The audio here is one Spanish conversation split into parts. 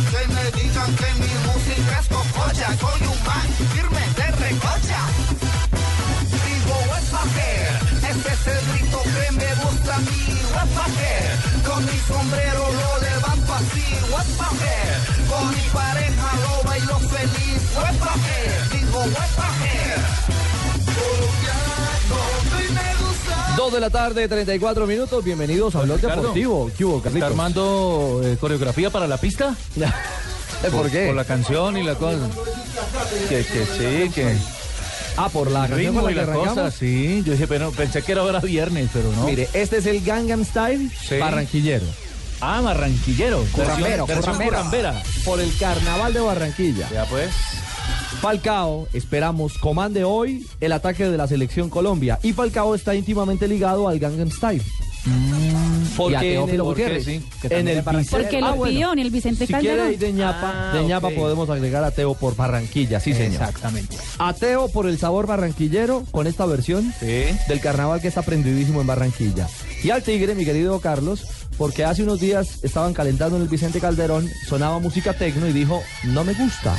Importa que me digan que mi música es cococha. Soy un man firme de recocha. Digo, Westpacker, este es el grito que me gusta a mí, Westpacker. Con mi sombrero lo levanto así, Westpacker. Con mi pareja lo bailo feliz, Westpacker. Digo, Westpacker. Colombiano, y me gusta. Dos de la tarde, 34 minutos. Bienvenidos a Blog Deportivo. ¿Qué hubo, ¿Está armando eh, coreografía para la pista? ¿Por qué? Por la canción y la cosa. Que, que sí, que Ah, por la ritmo y la cosa, sí. Yo dije, pero pensé que era ahora viernes, pero no. Mire, este es el Gangnam Style Sí. barranquillero. Ah, barranquillero. Por el Carnaval de Barranquilla. Ya pues. Falcao, esperamos, comande hoy el ataque de la selección Colombia. Y Falcao está íntimamente ligado al Gangnam Style. Porque Y a en el, Teófilo ¿por qué? Gutiérrez, sí, que en el Porque lo Ah, bueno. pidió en el Vicente Si Calderón. quiere ir de ñapa, Ah, de ñapa podemos agregar a Teo por Barranquilla, sí señor. Exactamente. Ateo por el sabor barranquillero con esta versión Sí. del carnaval que está prendidísimo en Barranquilla. Y al Tigre, mi querido Carlos, porque hace unos días estaban calentando en el Vicente Calderón, sonaba música tecno y dijo, no me gusta,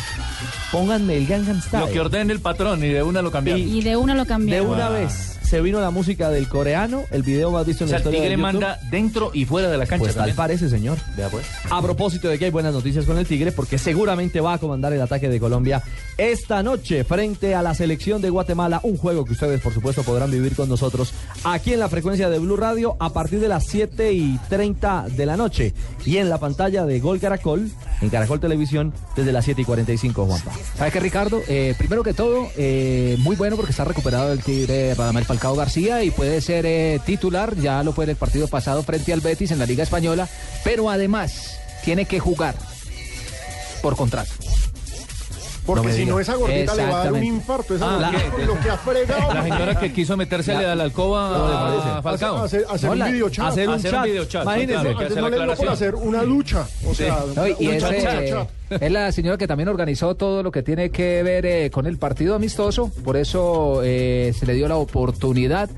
pónganme el Gangnam Style. Lo que ordene el patrón y de una lo cambiaron. Y de una lo De cambiaron. una Ah. vez se vino la música del coreano, el video más visto o en sea, la el historia tigre de YouTube. manda dentro y fuera de la cancha Pues tal parece, señor. Pues. A propósito de que hay buenas noticias con el Tigre, porque seguramente va a comandar el ataque de Colombia esta noche frente a la selección de Guatemala. Un juego que ustedes, por supuesto, podrán vivir con nosotros aquí en la frecuencia de Blue Radio a partir de las 7 y 30 de la noche. Y en la pantalla de Gol Caracol, en Caracol Televisión, desde las 7 y 45, Juanpa. ¿Sabes qué, Ricardo? Eh, primero que todo, eh, muy bueno porque está recuperado el tigre Radamel Falcao García y puede ser eh, titular, ya lo fue en el partido pasado frente al Betis en la Liga Española, pero además tiene que jugar por contrato. Porque No si diga. no, esa gordita le va a dar un infarto. Esa Ah, gordita, lo que ha fregado. La señora que quiso meterse a la alcoba ¿Cómo le parece? a Falcao. Hacer, hacer No, un videochat. hacer un Hacer un chat. hacer no le dio por hacer una lucha. O sea, No, y un es, chat, chat, chat. es la señora que también organizó todo lo que tiene que ver eh, con el partido amistoso, por eso eh, se le dio la oportunidad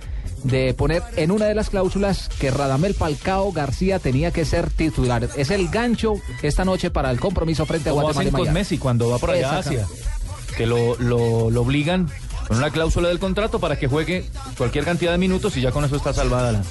de poner en una de las cláusulas que Radamel Falcao García tenía que ser titular. Es el gancho esta noche para el compromiso frente a Guatemala. hacen con. Messi cuando va por allá a Asia. Exactamente. Que lo, lo, lo obligan con una cláusula del contrato para que juegue cualquier cantidad de minutos y ya con eso está salvada la.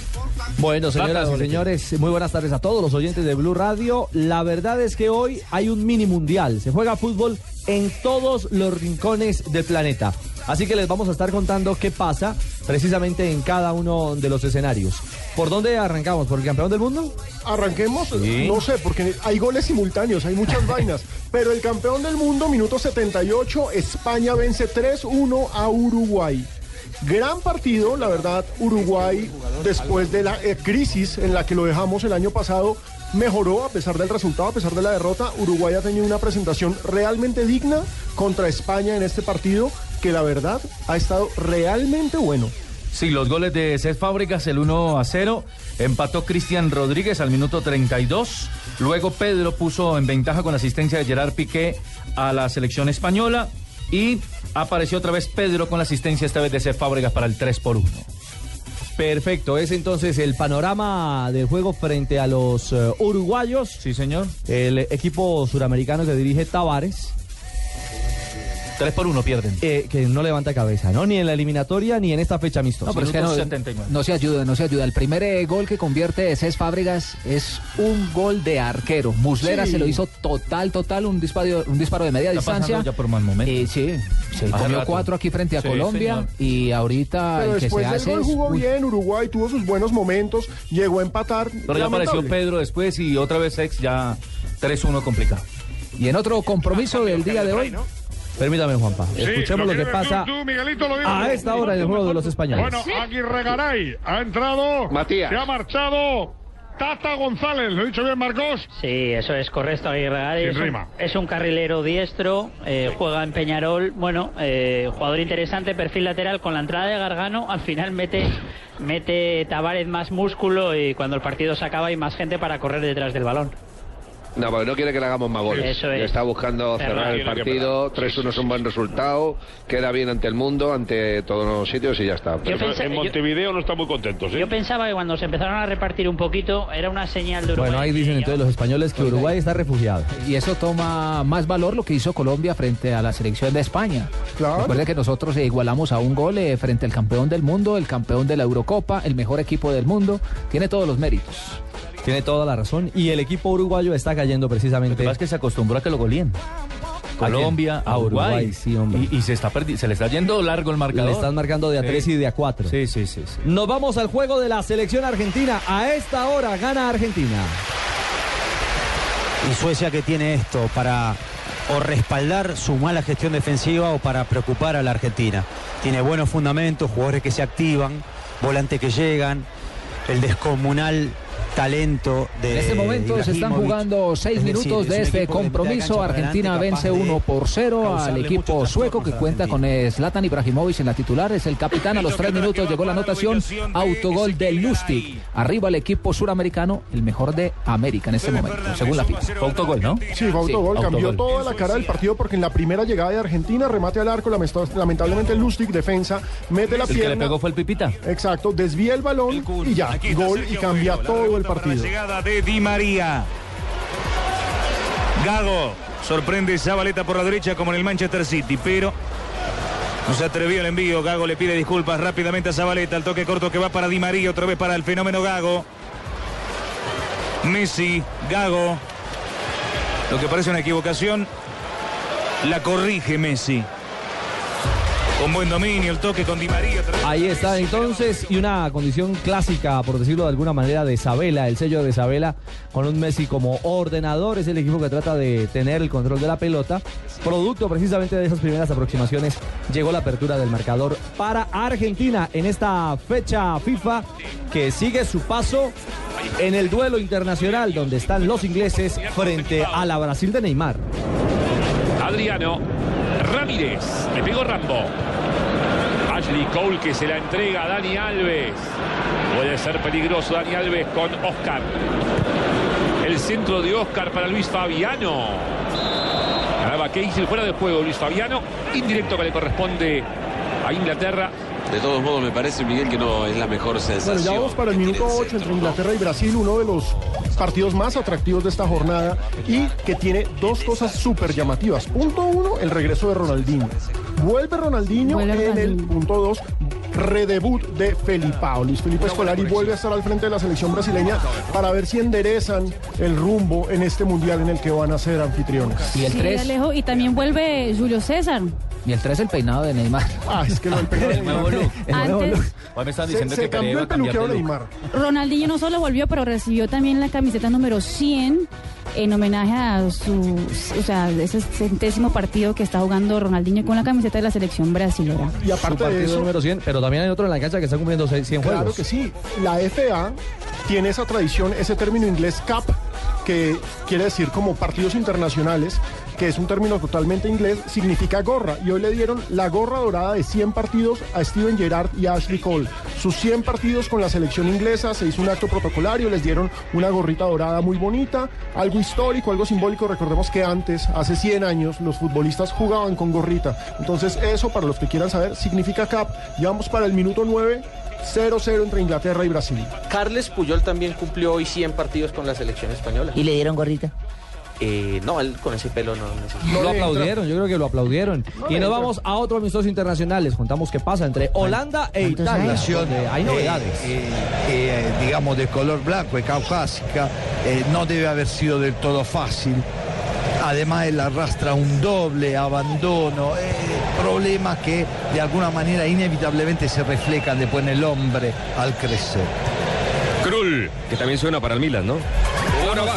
Bueno, señoras y señores, muy buenas tardes a todos los oyentes de Blue Radio. La verdad es que hoy hay un mini mundial. Se juega fútbol en todos los rincones del planeta. Así que les vamos a estar contando qué pasa precisamente en cada uno de los escenarios. ¿Por dónde arrancamos? ¿Por el campeón del mundo? Arranquemos, Sí. no sé, porque hay goles simultáneos, hay muchas vainas. Pero el campeón del mundo, minuto 78, España vence 3-1 a Uruguay. Gran partido, la verdad, Uruguay, después de la eh, crisis en la que lo dejamos el año pasado, mejoró a pesar del resultado, a pesar de la derrota. Uruguay ha tenido una presentación realmente digna contra España en este partido, que la verdad ha estado realmente bueno. Sí, los goles de Cés Fábricas, el 1 a 0. Empató Cristian Rodríguez al minuto 32. Luego Pedro puso en ventaja con asistencia de Gerard Piqué a la selección española. Y apareció otra vez Pedro con la asistencia esta vez de Cés Fábricas para el 3 por 1. Perfecto, es entonces el panorama del juego frente a los eh, uruguayos. Sí, señor. El equipo suramericano que dirige Tavares. 3 por 1 pierden. eh, que no levanta cabeza, ¿no? Ni en la eliminatoria ni en esta fecha amistosa. No, pero es que no, Minuto 79. no se ayuda, no se ayuda. El primer eh, gol que convierte Cés Fábregas es un gol de arquero. Muslera Sí. se lo hizo total, total, un disparo, un disparo de media Está distancia. ya por mal momento. Eh, sí, se Hace comió rato. cuatro aquí frente a Sí, Colombia señor. y ahorita Pero el que después se del hace gol es- jugó bien, Uruguay tuvo sus buenos momentos, llegó a empatar. Pero ya apareció. Pedro después y otra vez ex ya 3-1 complicado. Y en otro compromiso del día de hoy, Permítame, Juanpa. Escuchemos lo que pasa tú, Miguelito, lo digo a esta hora en el juego de los españoles. Bueno, Aguirre Garay ha entrado. Matías. Se ha marchado. Tata González, ¿lo he dicho bien, Marcos? Sí, eso es correcto, Aguirre Garay. Sin Es un, rima. es un carrilero diestro, eh, juega en Peñarol. Bueno, eh, jugador interesante, perfil lateral. Con la entrada de Gargano, al final mete, mete Tavares más músculo y cuando el partido se acaba hay más gente para correr detrás del balón. No, porque no quiere que le hagamos más goles. Eso es. Está buscando Cerrar. el partido. parar. 3-1 es un buen resultado. Queda bien ante el mundo, ante todos los sitios y ya está. Yo pensé- En yo- Montevideo no están muy contentos, ¿eh? Yo pensaba que cuando se empezaron a repartir un poquito era una señal de Uruguay. Bueno, ahí dicen entonces los españoles que Uruguay está refugiado. y eso toma más valor lo que hizo Colombia frente a la selección de España. Claro. Recuerde que nosotros igualamos a un gol eh, frente al campeón del mundo, el campeón de la Eurocopa, el mejor equipo del mundo. Tiene todos los méritos. Tiene toda la razón. Y el equipo uruguayo está cayendo Lo que precisamente. pasa es que se acostumbró a que lo golíen. ¿A quién? Colombia, A a Uruguay. Uruguay, sí, hombre. Y, y se está se le está yendo largo el marcador. Le están marcando de a Sí. 3 y de a 4. Sí, sí, sí, sí. Nos vamos al juego de la selección argentina. A esta hora gana Argentina. Y Suecia que tiene esto para o respaldar su mala gestión defensiva o para preocupar a la Argentina. Tiene buenos fundamentos, jugadores que se activan, volantes que llegan, el descomunal talento de En este momento se están jugando seis Es decir, minutos es de este de compromiso. Argentina vence capaz de 1 por 0 al equipo sueco que cuenta con Argentina. Zlatan Ibrahimovic en la titular. Es el capitán a los tres minutos. Llegó la anotación. Autogol de Lustig. Arriba el equipo suramericano, el mejor de América en este momento, según la FIFA. Fue autogol, ¿no? Sí, fue autogol, Sí, cambió autogol. toda la cara del partido porque en la primera llegada de Argentina, remate al arco, lamentablemente Lustig, defensa, mete la El que le pierna. pegó fue el Pipita. Exacto, desvía el balón y ya, gol y cambia todo el partido. llegada de Di María. Gago sorprende Zabaleta por la derecha como en el Manchester City, pero no se atrevió el envío. Gago le pide disculpas rápidamente a Zabaleta. El toque corto que va para Di María, otra vez para el fenómeno Gago. Messi, Gago. Lo que parece una equivocación, la corrige Messi. Con buen dominio, el toque con Di María. Ahí está entonces, y una condición clásica, por decirlo de alguna manera, de Isabela, el sello de Isabela, con un Messi como ordenador, es el equipo que trata de tener el control de la pelota. Producto precisamente de esas primeras aproximaciones, llegó la apertura del marcador para Argentina en esta fecha FIFA que sigue su paso en el duelo internacional donde están los ingleses frente a la Brasil de Neymar. Adriano Ramírez, le pegó Rambo. Ashley Cole que se la entrega a Dani Alves. Puede ser peligroso Dani Alves con Oscar. El centro de Oscar para Luis Fabiano. Ganaba Casey fuera de juego Luis Fabiano. Indirecto que le corresponde a Inglaterra. De todos modos, me parece, Miguel, que no es la mejor sensación. Bueno, ya vamos para el minuto 8 entre Inglaterra y Brasil, uno de los partidos más atractivos de esta jornada y que tiene dos cosas súper llamativas. Punto uno, el regreso de Ronaldinho. Vuelve Ronaldinho Vuelve en el punto dos, redebut de Felipao. Luis Felipe Escolari vuelve a estar al frente de la selección brasileña para ver si enderezan el rumbo en este mundial en el que van a ser anfitriones. Y el Sí, 3, Alejo, y también vuelve Julio César. y el 3 el peinado de Neymar. Ah, es que lo del peinado de El nuevo Neymar. look. El nuevo Antes- look. Hoy me están Se, diciendo se que cambió el peluquero de. Neymar. Ronaldinho no solo volvió, pero recibió también la camiseta número 100 en homenaje a su, o sea, ese centésimo partido que está jugando Ronaldinho con la camiseta de la selección brasilera. Y Su aparte de partido eso, número 100, pero también hay otro en la cancha que está cumpliendo seis- 100 Claro juegos. que sí. La FA tiene esa tradición, ese término inglés CAP, que quiere decir como partidos internacionales, que es un término totalmente inglés, significa gorra. Y hoy le dieron la gorra dorada de 100 partidos a Steven Gerrard y a Ashley Cole. Sus 100 partidos con la selección inglesa, se hizo un acto protocolario, les dieron una gorrita dorada muy bonita, algo histórico, algo simbólico. Recordemos que antes, hace 100 años, los futbolistas jugaban con gorrita. Entonces eso, para los que quieran saber, significa CAP. Ya vamos para el minuto 9. 0-0 entre Inglaterra y Brasil. Carles Puyol también cumplió hoy 100 partidos con la selección española. ¿Y le dieron gorrita? Eh, no, él con ese pelo no necesita. Lo aplaudieron, yo creo que lo aplaudieron. y nos vamos a otro amistoso internacional. Les contamos qué pasa entre Holanda e Italia. donde hay novedades. Eh, eh, digamos, de color blanco y caucásica, eh, no debe haber sido del todo fácil. Además, él arrastra un doble abandono, eh, problemas que de alguna manera inevitablemente se reflejan después en el hombre al crecer. Krul, que también suena para el Milan, ¿no?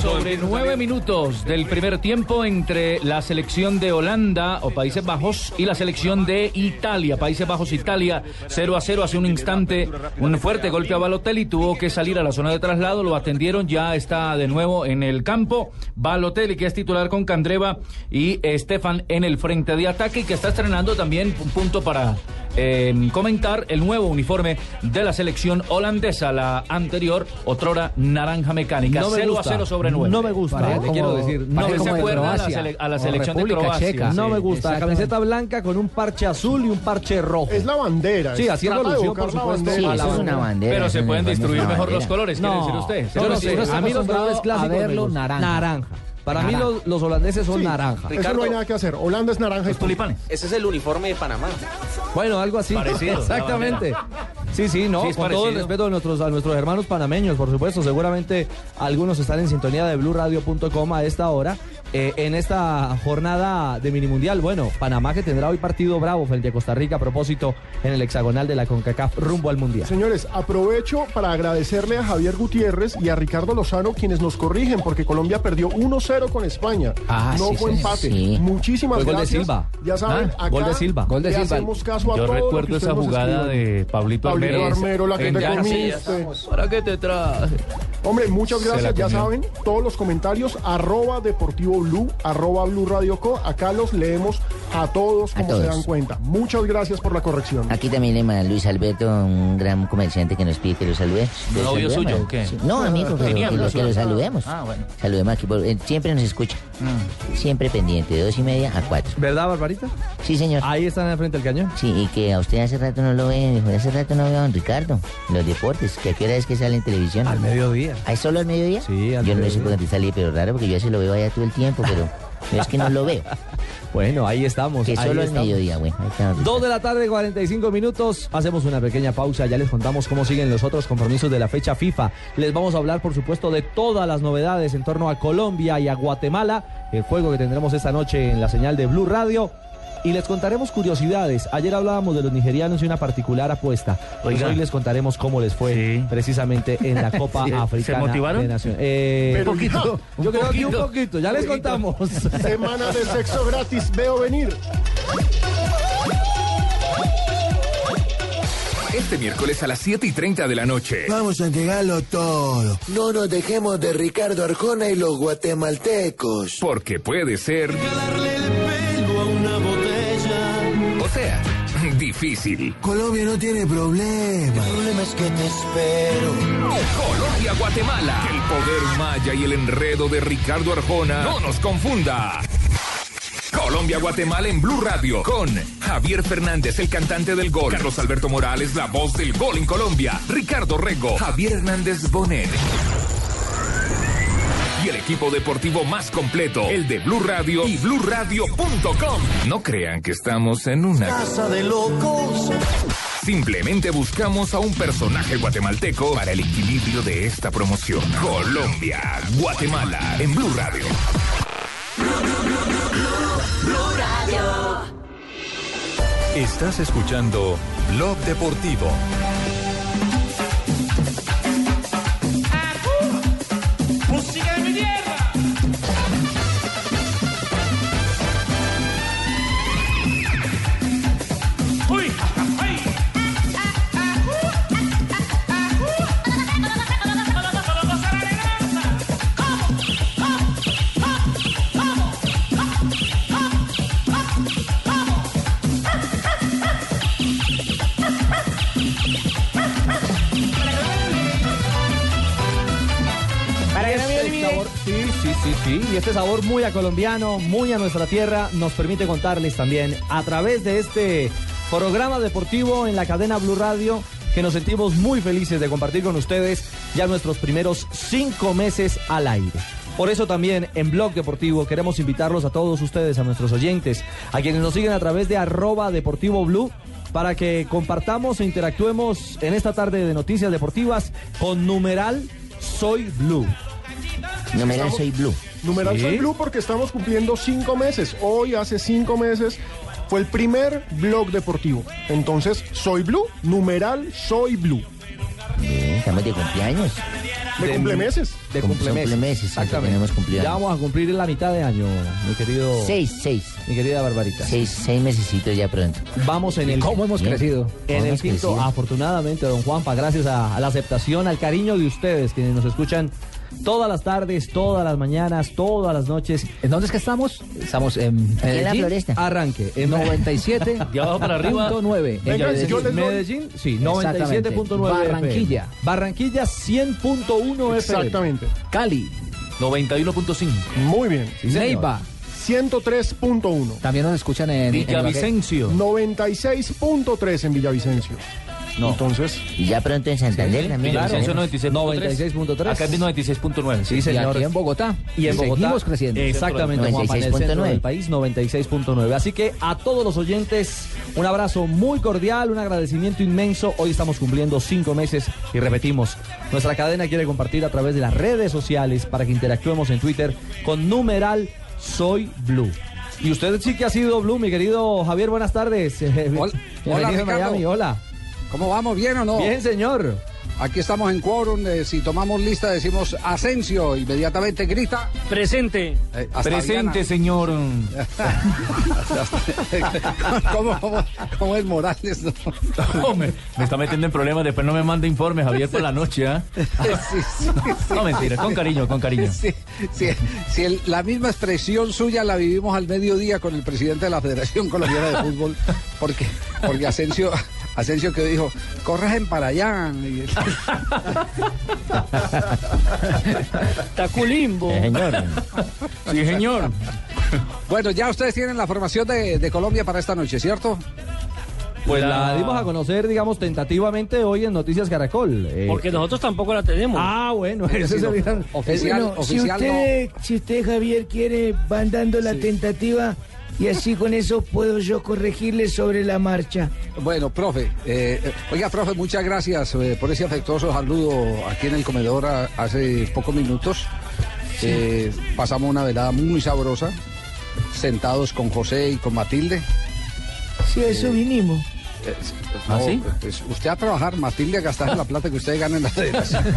Sobre nueve minutos del primer tiempo entre la selección de Holanda o Países Bajos y la selección de Italia. Países Bajos, Italia, 0 a 0 hace un instante. Un fuerte golpe a Balotelli, tuvo que salir a la zona de traslado, lo atendieron, ya está de nuevo en el campo. Balotelli, que es titular con Candreva y Estefan en el frente de ataque y que está estrenando también un punto para eh, comentar el nuevo uniforme de la selección holandesa, la anterior, otrora naranja mecánica. No me 0 gusta. a 0 sobre 9. No me gusta, quiero decir. No me se gusta. acuerda a la, Croacia, sele- a la o selección de Croacia. Checa. No me gusta. La camiseta blanca con un parche azul y un parche rojo. Es la bandera. Sí, de alusión, por supuesto, la Eso es una bandera. Pero se pueden distribuir mejor los colores, quiere No, decir usted. yo no sé. A mí los colores clásicos me naranja. Para mí los, los holandeses son Sí, naranja. Eso no hay nada que hacer. Holanda es naranja y tulipanes. Ese es el uniforme de Panamá. Bueno, algo así. Parecido, Exactamente. Sí, sí, no, Sí, con todo el respeto a nuestros, a nuestros hermanos panameños, por supuesto. Seguramente algunos están en sintonía de blueradio.com a esta hora. Eh, en esta jornada de mini mundial, bueno, Panamá que tendrá hoy partido bravo frente a Costa Rica a propósito en el hexagonal de la CONCACAF rumbo al mundial. Señores, aprovecho para agradecerle a Javier Gutiérrez y a Ricardo Lozano quienes nos corrigen porque Colombia perdió 1-0 con España. Ah, no sí, fue señor. empate. Sí. Muchísimas Fue gol de gracias. Silva. Ya saben, Ah, acá gol de Silva. Gol de Silva. hacemos caso a Yo todo lo que recuerdo esa jugada de Pablito Pablito Armero. Armero, la que en te comiste. ¿Para qué te traje? Hombre, muchas gracias. Ya saben, todos los comentarios, arroba Deportivo Blue, arroba Blue Radio Co. Acá los leemos a todos como todos. se dan cuenta. Muchas gracias por la corrección. Aquí también le manda Luis Alberto, un gran comerciante que nos pide que lo salude. ¿Lo ¿Novio saludemos? suyo o qué? Sí. No, amigo, pero Tenía que lo, que lo saludemos. Ah, bueno. Saludemos aquí, por- eh, siempre nos escucha. Mm. Siempre pendiente, de dos y media a cuatro. ¿Verdad, Barbarita? Sí, señor. Ahí están al frente del cañón. Sí, y que a usted hace rato no lo ve, hace rato no veo a don Ricardo. Los deportes, que a qué hora es que sale en televisión. Al mediodía. ¿Hay solo al mediodía? Sí, al Yo no sé mediodía. por qué salí, pero raro porque yo se lo veo allá todo el tiempo, pero es que no lo veo. Bueno, ahí estamos. Que solo estamos. mediodía, güey. Dos de la tarde, 45 minutos. Hacemos una pequeña pausa. Ya les contamos cómo siguen los otros compromisos de la fecha FIFA. Les vamos a hablar, por supuesto, de todas las novedades en torno a Colombia y a Guatemala. El juego que tendremos esta noche en la señal de Blue Radio. Y les contaremos curiosidades. Ayer hablábamos de los nigerianos y una particular apuesta. Pues hoy les contaremos cómo les fue precisamente en la Copa Sí. ¿Se Africana. motivaron? de Naciones. Eh, Pero poquito. Yo Un creo que un poquito. Ya les contamos. Semana de sexo gratis, veo venir. Este miércoles a las 7 y 30 de la noche. Vamos a entregarlo todo. No nos dejemos de Ricardo Arjona y los guatemaltecos. Porque puede ser. Difícil. Colombia no tiene problema. El problema es que te espero. Colombia-Guatemala. Que el poder maya y el enredo de Ricardo Arjona no nos confunda. Colombia-Guatemala en Blue Radio con Javier Fernández, el cantante del gol. Carlos Alberto Morales, la voz del gol en Colombia. Ricardo Rego, Javier Hernández Bonet. Y el equipo deportivo más completo, el de Blue Radio y BlueRadio.com. No crean que estamos en una Casa de locos. Simplemente buscamos a un personaje guatemalteco para el equilibrio de esta promoción. Colombia, Guatemala, en Blue Radio. Estás escuchando Blog Deportivo. Sí. Y este sabor muy a colombiano, muy a nuestra tierra, nos permite contarles también a través de este programa deportivo en la cadena Blue Radio que nos sentimos muy felices de compartir con ustedes ya nuestros primeros cinco meses al aire. Por eso también en Blog Deportivo queremos invitarlos a todos ustedes, a nuestros oyentes, a quienes nos siguen a través de arroba deportivo para que compartamos e interactuemos en esta tarde de noticias deportivas con numeral Soy Blue. Numeral Estamos- Soy Blue. Numeral Sí. Soy Blue porque estamos cumpliendo cinco meses. Hoy, hace cinco meses, fue el primer blog deportivo. Entonces, Soy Blue, numeral Soy Blue. Bien, estamos de cumpleaños. De cumplemeses. De Cum- cumplemeses. son cumplemeses, sí, Exactamente. tenemos. Ya vamos a cumplir la mitad de año, mi querido. Seis, seis. Mi querida Barbarita. Seis, seis mesecitos ya pronto. Vamos en ¿Y el. cómo hemos Bien. crecido? En ¿Cómo el quinto, crecido? afortunadamente, don Juanpa, gracias a, a la aceptación, al cariño de ustedes, quienes nos escuchan todas las tardes, todas las mañanas, todas las noches. ¿En dónde es que estamos? Estamos en Aquí en la Medellín. floresta. Arranque. En 97. De abajo para arriba. punto nueve. En Venga, Medellín. Medellín, sí, Exactamente. 97.9 FM. Barranquilla. Barranquilla 100.1 FM. Exactamente. Cali. 91.5. Muy bien. Sí. Neiva. 103.1. También nos escuchan en. Villavicencio. 96.3 en Villavicencio. No. Entonces, Y ya pronto en Santander también. Villavicencio ¿no? 96.3. 96.3. Acá es 96.9. Sí, Y señor. aquí en Bogotá. Y en Bogotá. Seguimos creciendo. Exactamente, Juanpa, en el centro 96.9. del país, 96.9. Así que a todos los oyentes, un abrazo muy cordial, un agradecimiento inmenso. Hoy estamos cumpliendo cinco meses y repetimos, nuestra cadena quiere compartir a través de las redes sociales para que interactuemos en Twitter con numeral Soy Blue. Y usted sí que ha sido Blue, mi querido Javier, buenas tardes. Hola, Bienvenido hola. Miami, hola. ¿Cómo vamos? ¿Bien o no? Bien, señor. Aquí estamos en quórum. eh, si tomamos lista, decimos Asensio. Inmediatamente grita. Presente. eh, Presente, señor. ¿Cómo, cómo, cómo es Morales? no? Me está metiendo en problemas. Después no me manda informes, Javier, por la noche. ¿ah? Sí, sí, sí. No, mentira, con cariño, con cariño. Sí, sí, sí, el- la misma expresión suya la vivimos al mediodía con el presidente de la Federación Colombiana de Fútbol, porque, porque Asensio, Asensio que dijo, corren para allá. Taculimbo. Eh, señor. Sí, señor. Bueno, ya ustedes tienen la formación de, de Colombia para esta noche, ¿cierto? Pues la La- dimos a conocer, digamos, tentativamente hoy en Noticias Caracol. Eh, Porque nosotros tampoco la tenemos. Ah, bueno, Sí, no. sería- Oficial, Bueno, si no. usted, si usted, Javier, quiere, van dando la tentativa y así con eso puedo yo corregirle sobre la marcha. Bueno, profe, eh, oiga, profe, muchas gracias eh, por ese afectuoso saludo aquí en el comedor a- hace pocos minutos. Eh, pasamos una velada muy sabrosa, sentados con José y con Matilde. Sí, a eso vinimos. Eh, ¿Ah, no, sí? pues, usted a trabajar, Matilde a gastar la plata que usted gana en la federación.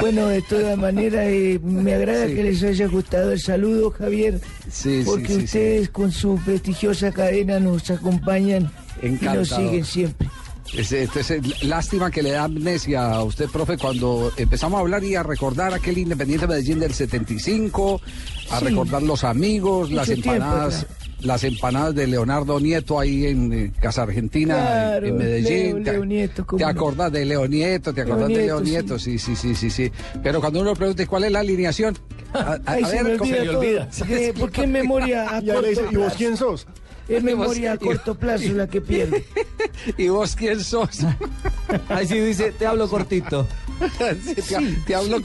Bueno, de todas maneras, eh, me agrada Sí. que les haya gustado el saludo, Javier, Sí, sí, porque sí, sí. ustedes con su prestigiosa cadena nos acompañan y nos siguen siempre. Es- Entonces, lástima que le da amnesia a usted, profe, cuando empezamos a hablar y a recordar aquel Independiente Medellín del 75, a Sí. recordar los amigos, Mucho las tiempo empanadas, las empanadas de Leonardo Nieto ahí en eh, Casa Argentina, Claro, en Medellín. Leo- te, Leo Nieto, cómo te no. acordás de Leo Nieto, te acordás de Leo Nieto, sí. sí, sí, sí, sí. Pero cuando uno pregunta cuál es la alineación, a, a- Ay, a se ver, me ¿cómo- olvida todo. Eh, ¿Por qué memoria a y ahí le dice, corto ¿y vos quién sos? Es memoria a corto plazo la que pierde. ¿Y vos quién sos? Ahí sí dice, te hablo cortito. Sí, te, te hablo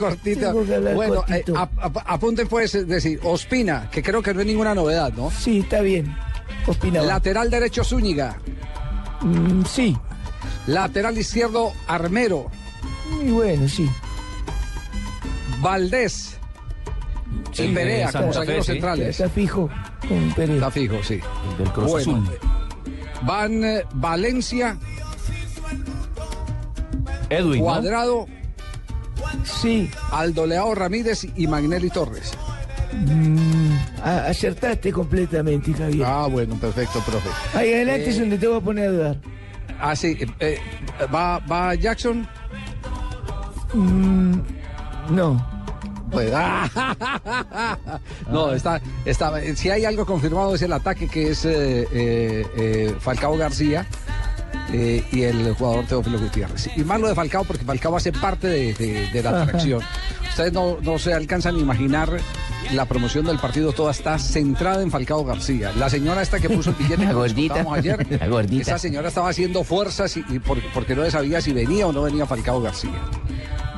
que hablar Bueno, eh, cortito. ap- ap- apunten pues, es decir, Ospina, que creo que no es ninguna novedad, ¿no? Sí, está bien. Opinaba. Lateral derecho Zúñiga. Mm, sí, Lateral izquierdo Armero. muy bueno, sí. Valdés. Sí, y Perea como zagueros sí. centrales. Está fijo con Pérez. Está fijo, sí. Del Cruz Bueno, Azul. Van eh, Valencia, Edwin, ¿no? Cuadrado, Sí, Aldo Leao Ramírez y Magnelli Torres. mm, acertaste completamente, Javier. Ah, bueno, perfecto, profe. Ahí adelante Eh, es donde te voy a poner a dudar. Ah, sí. eh, eh, va, va Jackson. Mm, no. Pues, no, está, está, si hay algo confirmado es el ataque que es eh, eh, eh, Falcao García eh, y el jugador Teófilo Gutiérrez. Y más lo de Falcao porque Falcao hace parte de, de- de la atracción. Ustedes no, no se alcanzan a imaginar la promoción del partido toda está centrada en Falcao García. La señora esta que puso el billete La que gordita. ayer, La gordita. esa señora estaba haciendo fuerzas y, y por- porque no sabía si venía o no venía Falcao García.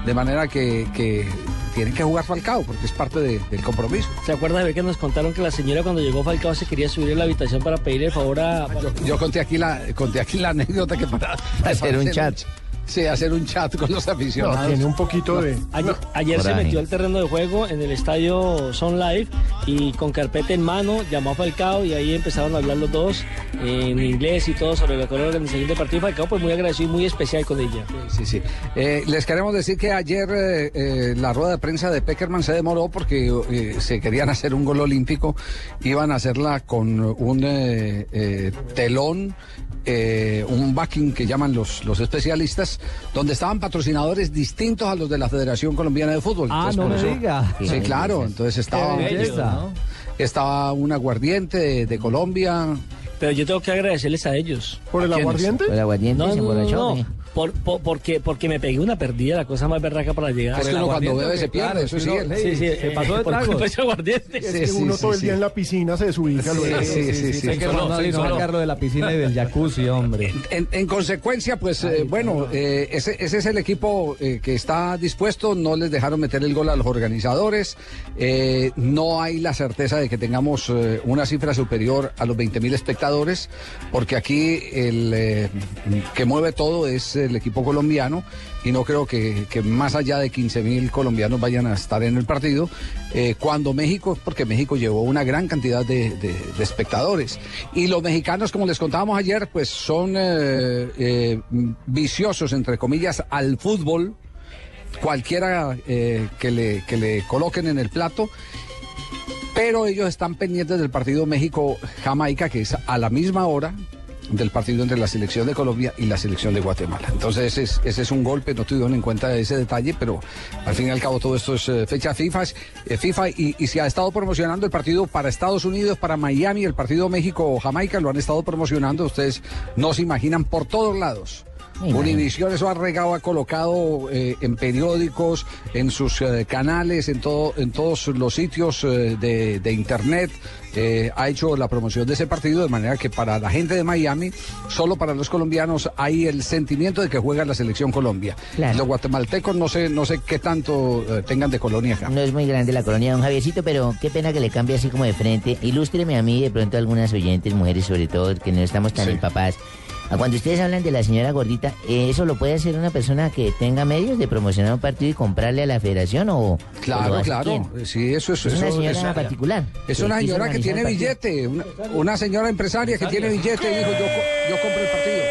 De manera que, que tienen que jugar Falcao porque es parte de- del compromiso. ¿Se acuerda de ver que nos contaron que la señora cuando llegó Falcao se quería subir en la habitación para pedirle el favor a... Yo conté aquí la, conté aquí la anécdota que para Hacer un chat. Sí, hacer un chat con los aficionados. No, tiene un poquito de... Ayer, ayer se metió al terreno de juego en el estadio Son Live y con carpeta en mano llamó a Falcao y ahí empezaron a hablar los dos en inglés y todo sobre lo que era la organización del partido. Falcao pues muy agradecido y muy especial con ella. Sí, sí. Eh, les queremos decir que ayer eh, eh, la rueda de prensa de Peckerman se demoró porque eh, se querían hacer un gol olímpico. Iban a hacerla con un eh, eh, telón, eh, un backing que llaman los, los especialistas, donde estaban patrocinadores distintos a los de la Federación Colombiana de Fútbol. Ah, Entonces, no por me eso- diga. Sí, claro. Entonces estaba, estaba un aguardiente de, de Colombia. Pero yo tengo que agradecerles a ellos. ¿Por el aguardiente? ¿El aguardiente No, se no, no. Por, por- porque, porque me pegué una perdida, la cosa más berraca para llegar. Es que uno cuando bebe se pierde, claro, eso sí, sí. Sí, sí, Se eh, pasó de aguardiente. Es Sí, que sí, uno sí, todo el sí. día en la piscina se desubica luego. sí, sí, sí. Hay que sacarlo de la piscina y del jacuzzi, hombre. En, en consecuencia, pues eh, bueno, eh, ese, ese es el equipo eh, que está dispuesto, no les dejaron meter el gol a los organizadores, eh, no hay la certeza de que tengamos eh, una cifra superior a los 20 mil espectadores, porque aquí el eh, que mueve todo es el equipo colombiano y no creo que, más allá de 15 mil colombianos vayan a estar en el partido, eh, cuando México, porque México llevó una gran cantidad de espectadores. Y los mexicanos, como les contábamos ayer, pues son eh, eh, viciosos, entre comillas, al fútbol, cualquiera eh, que, le, que le coloquen en el plato. Pero ellos están pendientes del partido México-Jamaica, que es a la misma hora del partido entre la selección de Colombia y la selección de Guatemala. Entonces ese es, un golpe, no tuvieron en cuenta ese detalle, pero al fin y al cabo todo esto es eh, fecha FIFA, eh, FIFA y, y se ha estado promocionando el partido para Estados Unidos, para Miami, el partido México-Jamaica, lo han estado promocionando, ustedes no se imaginan por todos lados. Univisión eso ha regado, ha colocado eh, en periódicos, en sus eh, canales, en todo, en todos los sitios eh, de, de internet, ha hecho la promoción de ese partido de manera que para la gente de Miami, solo para los colombianos hay el sentimiento de que juega la selección Colombia. Claro. Los guatemaltecos no sé, no sé qué tanto tengan de colonia acá. No es muy grande la colonia, don Javiercito, pero qué pena que le cambie así como de frente. Ilústreme a mí, de pronto algunas oyentes, mujeres sobre todo, que no estamos tan Sí. empapadas. Cuando ustedes hablan de la señora gordita, ¿eh, ¿eso lo puede hacer una persona que tenga medios de promocionar un partido y comprarle a la federación o...? Claro, claro. quién? Sí, eso es. Es una eso- señora eso- particular. Es una señora que tiene billete, una, una señora empresaria que tiene billete y dijo yo, yo compro el partido.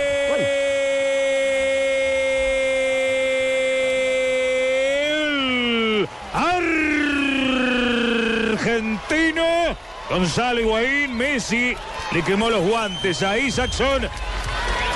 Argentino Gonzalo Higuaín, Messi le quemó los guantes a Isaacson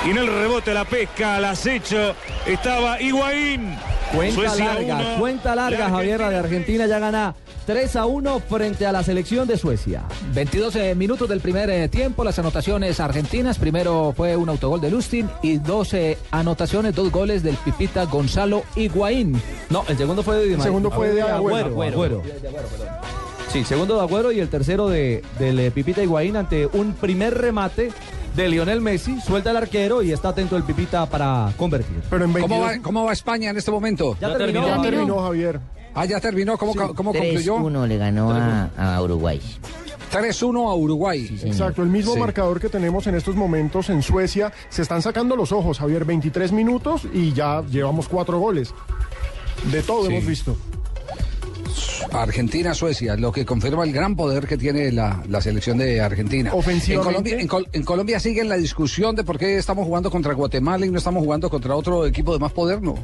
y en el rebote la pesca al acecho estaba Higuaín. Cuenta Suecia larga, uno, cuenta larga, la Javier, la de Argentina ya gana 3 a 1 frente a la selección de Suecia. 22 eh, minutos del primer eh, tiempo, las anotaciones argentinas. Primero fue un autogol de Lustin y dos eh, anotaciones, dos goles del Pipita Gonzalo Higuaín. No, el segundo fue de Di El segundo fue de Agüero. Agüero. Agüero. Sí, segundo de Agüero y el tercero de, del Pipita Higuaín ante un primer remate de Lionel Messi. Suelta el arquero y está atento el Pipita para convertir. Pero en 22... ¿Cómo va, ¿Cómo va España en este momento? Ya Ya terminó. terminó. Ya terminó, Javier. Ah, ya terminó. ¿Cómo, cómo concluyó? 3-1 le ganó a, a Uruguay. 3-1 a Uruguay. Sí. Exacto, el mismo Sí. marcador que tenemos en estos momentos en Suecia. Se están sacando los ojos, Javier. 23 minutos y ya llevamos cuatro goles. De todo Sí. hemos visto. Argentina, Suecia, lo que confirma el gran poder que tiene la, la selección de Argentina. Ofensivamente. En Colombia, en, Col- en Colombia sigue la discusión de por qué estamos jugando contra Guatemala y no estamos jugando contra otro equipo de más poder, ¿no?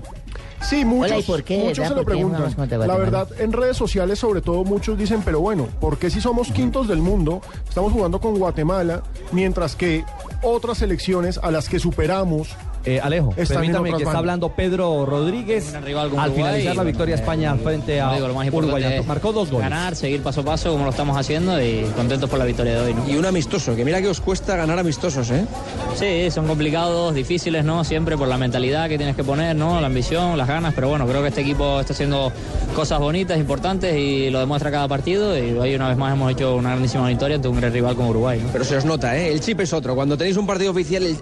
Sí, muchos, Hola, ¿y por qué, muchos se lo ¿Por qué jugamos preguntan. La verdad, en redes sociales sobre todo muchos dicen, pero bueno, ¿por qué si somos quintos del mundo estamos jugando con Guatemala mientras que otras selecciones a las que superamos Eh, Alejo, Están en permítame que está hablando Pedro Rodríguez Un rival como al Uruguay, finalizar la victoria bueno, España eh, frente a digo, lo más Uruguay. Marcó dos goles. Ganar, seguir paso a paso como lo estamos haciendo y contentos por la victoria de hoy. ¿no? Y un amistoso, que mira que os cuesta ganar amistosos, ¿eh? Sí, son complicados, difíciles, ¿no? Siempre por la mentalidad que tienes que poner, ¿no? La ambición, las ganas, pero bueno, creo que este equipo está haciendo cosas bonitas, importantes y lo demuestra cada partido y hoy una vez más hemos hecho una grandísima victoria ante un gran rival como Uruguay, ¿no? Pero se os nota, ¿eh? El chip es otro. Cuando tenéis un partido oficial, el-